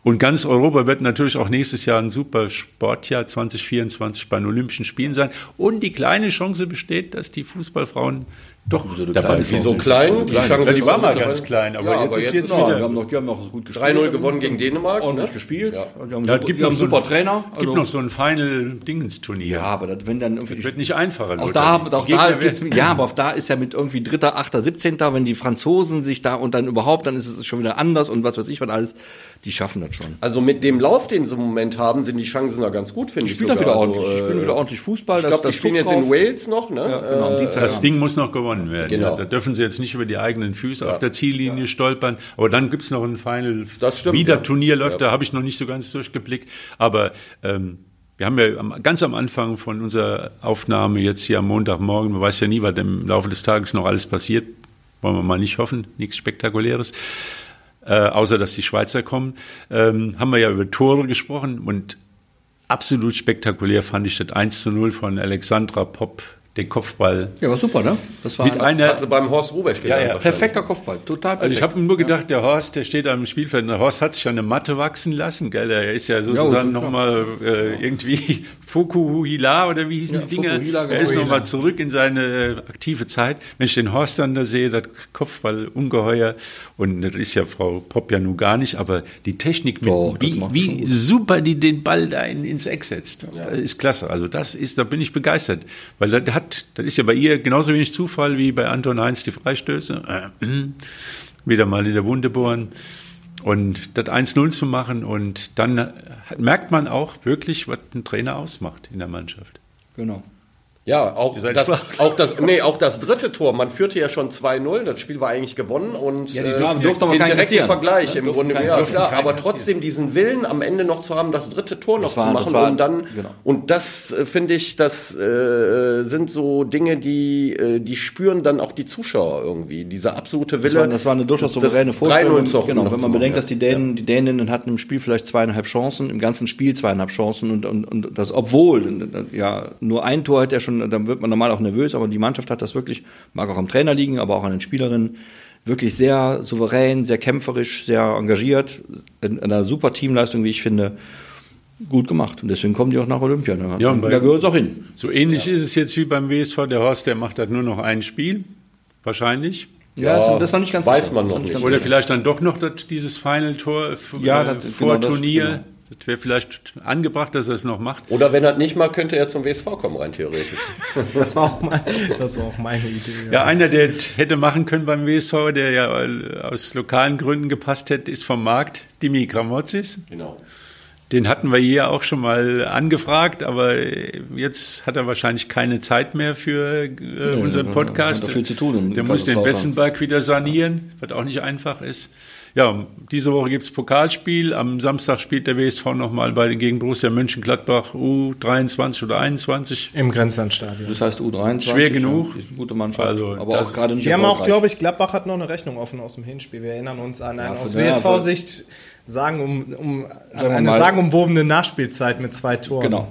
Und ganz Europa wird natürlich auch nächstes Jahr ein super Sportjahr 2024 bei den Olympischen Spielen sein. Und die kleine Chance besteht, dass die Fußballfrauen doch dabei kleine sind. Die so klein, die Chance Ja, die war mal dabei. ganz klein, aber Ja, jetzt aber ist jetzt jetzt wieder. die haben, noch, die haben auch gut gespielt. 3-0 gewonnen gegen Dänemark. Ordentlich ne? gespielt. Ja. Die haben, Ja, gibt die noch haben so ein- super Trainer. gibt Also- noch so ein Final-Dingensturnier. Ja, aber das, wenn dann irgendwie. Wird nicht einfacher. Auch da, auch da geht's ja, aber auch da ist ja mit irgendwie dritter, achter, siebzehnter, wenn die Franzosen sich da und dann überhaupt, dann ist es schon wieder anders und was weiß ich was alles. Die schaffen das schon. Also mit dem Lauf, den sie im Moment haben, sind die Chancen da ganz gut, finde ich. spielen wieder ordentlich. Also, äh, spielen wieder ordentlich Fußball. Ich glaube, die spielen jetzt in Wales noch, ne? Ja, genau, Äh. Das Ding muss noch gewonnen werden. Genau. Ja, da dürfen sie jetzt nicht über die eigenen Füße auf der Ziellinie stolpern. Aber dann gibt's noch ein Final. Das stimmt, Wie das ja. Turnier läuft, Ja. da habe ich noch nicht so ganz durchgeblickt. Aber ähm, wir haben ja am, ganz am Anfang von unserer Aufnahme jetzt hier am Montagmorgen, man weiß ja nie, was im Laufe des Tages noch alles passiert, wollen wir mal nicht hoffen, nichts Spektakuläres. Äh, außer dass die Schweizer kommen, ähm, haben wir ja über Tore gesprochen und absolut spektakulär fand ich das 1 zu 0 von Alexandra Popp den Kopfball. Ja, war super, ne? Das war mit einer, hat sie beim Horst Rubesch gelernt. Ja, ja. Perfekter Kopfball, total perfekt. Also ich habe nur gedacht, der Horst, der steht am Spielfeld, der Horst hat sich ja eine Matte wachsen lassen, gell? Er ist ja sozusagen ja, nochmal äh, irgendwie Fukuhila oder wie hießen ja, die Dinger? Er ist nochmal zurück in seine äh, aktive Zeit. Wenn ich den Horst dann da sehe, das Kopfball ungeheuer und das ist ja Frau Popp ja nun gar nicht, aber die Technik, mit, Doch, wie, wie super die den Ball da in, ins Eck setzt, ja. ist klasse. Also das ist, da bin ich begeistert, weil der hat das ist ja bei ihr genauso wenig Zufall wie bei Anton Heinz die Freistöße. Äh, hm, wieder mal in der Wunde bohren und das 1-0 zu machen und dann merkt man auch wirklich, was ein Trainer ausmacht in der Mannschaft. Genau. Ja, auch das, auch, das, nee, auch das dritte Tor. Man führte ja schon 2-0, das Spiel war eigentlich gewonnen und ja, die äh, durften aber den direkten Vergleich ja, im Grunde. Ja, klar, aber trotzdem diesen Willen am Ende noch zu haben, das dritte Tor noch war, zu machen war, und dann genau. und das äh, finde ich, das äh, sind so Dinge, die äh, die spüren dann auch die Zuschauer irgendwie. Dieser absolute Wille. Das war, das war eine durchaus souveräne Vorstellung. Genau, wenn man bedenkt, dass die Dänen, die Däninnen hatten im Spiel vielleicht zweieinhalb Chancen, im ganzen Spiel zweieinhalb Chancen und und, und das obwohl ja nur ein Tor hätte er schon dann wird man normal auch nervös, aber die Mannschaft hat das wirklich, mag auch am Trainer liegen, aber auch an den Spielerinnen, wirklich sehr souverän, sehr kämpferisch, sehr engagiert, in einer super Teamleistung, wie ich finde, gut gemacht. Und deswegen kommen die auch nach Olympia. Ne? Ja, und da gehört es auch hin. So ähnlich ja. ist es jetzt wie beim WSV. Der Horst, der macht halt nur noch ein Spiel, wahrscheinlich. Ja, ja, das war nicht ganz Weiß sicher. man noch nicht. Oder vielleicht dann doch noch das, dieses Final-Tor ja, äh, vor genau Turnier. Das, wäre vielleicht angebracht, dass er es noch macht. Oder wenn er nicht mal, könnte er zum WSV kommen, rein theoretisch. das, war auch mein, das war auch meine Idee. Ja. ja, einer, der hätte machen können beim WSV, der ja aus lokalen Gründen gepasst hätte, ist vom Markt Dimi Gramozis. Genau. Den hatten wir hier auch schon mal angefragt, aber jetzt hat er wahrscheinlich keine Zeit mehr für äh, nee, unseren Podcast. Hat viel zu tun. Der muss den Betzenberg wieder sanieren, was auch nicht einfach ist ja, diese Woche gibt es Pokalspiel. Am Samstag spielt der WSV nochmal bei gegen Borussia Mönchengladbach U23 oder 21. Im Grenzlandstadion. Das heißt U23. Schwer genug. Ist eine gute Mannschaft. Also aber auch gerade nicht Wir haben auch, glaube ich, Gladbach hat noch eine Rechnung offen aus dem Hinspiel. Wir erinnern uns an einen ja, aus WSV-Sicht sagen um, um eine sagenumwobene Nachspielzeit mit zwei Toren. Genau.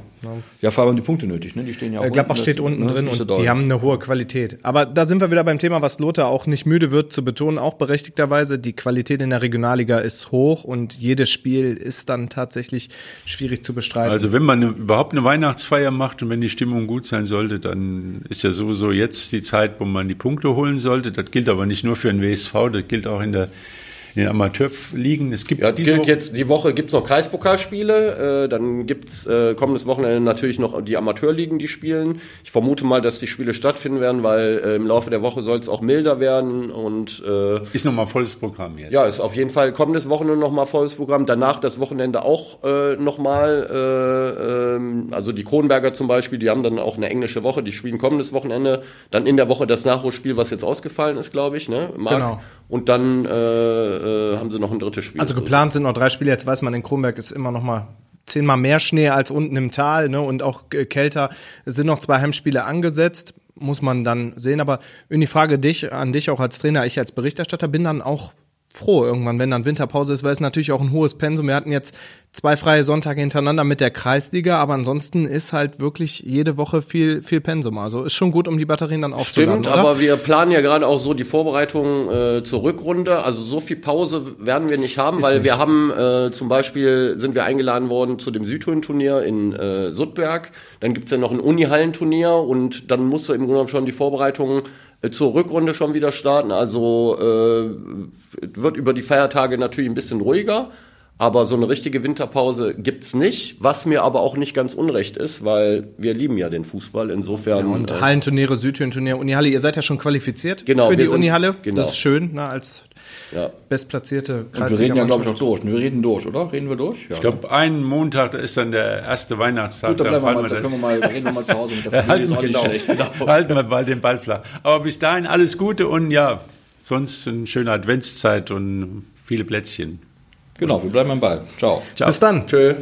Ja, vor allem die Punkte nötig, ne? Die stehen ja auch äh, Gladbach unten, steht unten ne? drin und die haben eine hohe Qualität. Aber da sind wir wieder beim Thema, was Lothar auch nicht müde wird zu betonen, auch berechtigterweise. Die Qualität in der Regionalliga ist hoch und jedes Spiel ist dann tatsächlich schwierig zu bestreiten. Also wenn man eine, überhaupt eine Weihnachtsfeier macht und wenn die Stimmung gut sein sollte, dann ist ja sowieso jetzt die Zeit, wo man die Punkte holen sollte. Das gilt aber nicht nur für den WSV, das gilt auch in der den Amateurligen. Es gibt ja, gilt jetzt die Woche gibt es noch Kreispokalspiele, äh, dann gibt es äh, kommendes Wochenende natürlich noch die Amateurligen, die spielen. Ich vermute mal, dass die Spiele stattfinden werden, weil äh, im Laufe der Woche soll es auch milder werden und äh, ist nochmal volles Programm jetzt. Ja, ist auf jeden Fall kommendes Wochenende nochmal volles Programm. Danach das Wochenende auch äh, nochmal. Äh, ähm, also die Kronberger zum Beispiel, die haben dann auch eine englische Woche, die spielen kommendes Wochenende. Dann in der Woche das Nachholspiel, was jetzt ausgefallen ist, glaube ich, ne? Marc? Genau. Und dann äh, äh, haben sie noch ein drittes Spiel. Also geplant sind noch drei Spiele. Jetzt weiß man, in Kronberg ist immer noch mal zehnmal mehr Schnee als unten im Tal ne? und auch kälter. Es sind noch zwei Heimspiele angesetzt, muss man dann sehen. Aber in die Frage dich, an dich auch als Trainer, ich als Berichterstatter bin dann auch froh irgendwann, wenn dann Winterpause ist, weil es natürlich auch ein hohes Pensum. Wir hatten jetzt zwei freie Sonntage hintereinander mit der Kreisliga, aber ansonsten ist halt wirklich jede Woche viel, viel Pensum. Also ist schon gut, um die Batterien dann aufzuladen. Stimmt, aber wir planen ja gerade auch so die Vorbereitung äh, zur Rückrunde. Also so viel Pause werden wir nicht haben, ist weil nicht. wir haben äh, zum Beispiel sind wir eingeladen worden zu dem Südhöhen-Turnier in äh, Suttberg. Dann gibt's ja noch ein Unihallenturnier und dann musste im Grunde schon die Vorbereitung äh, zur Rückrunde schon wieder starten. Also äh, wird über die Feiertage natürlich ein bisschen ruhiger. Aber so eine richtige Winterpause gibt's nicht, was mir aber auch nicht ganz unrecht ist, weil wir lieben ja den Fußball. Insofern. Ja, und äh, Hallenturniere, Südhöhenturnier, Unihalle, ihr seid ja schon qualifiziert genau, für die sind, Unihalle. Genau. Das ist schön, ne, als ja. bestplatzierte Kreisliga. Wir reden ja, glaube ich, auch durch. Wir reden durch, oder? Reden wir durch? Ja, ich glaube, einen Montag ist dann der erste Weihnachtstag. Gut, da, bleiben wir mal, da können wir mal, reden wir mal zu Hause mit der Familie. halten, genau. genau. halten wir mal den Ball flach. Aber bis dahin alles Gute und ja, sonst eine schöne Adventszeit und viele Plätzchen. Genau, wir bleiben am Ball. Ciao. Ciao. Bis dann. Tschö.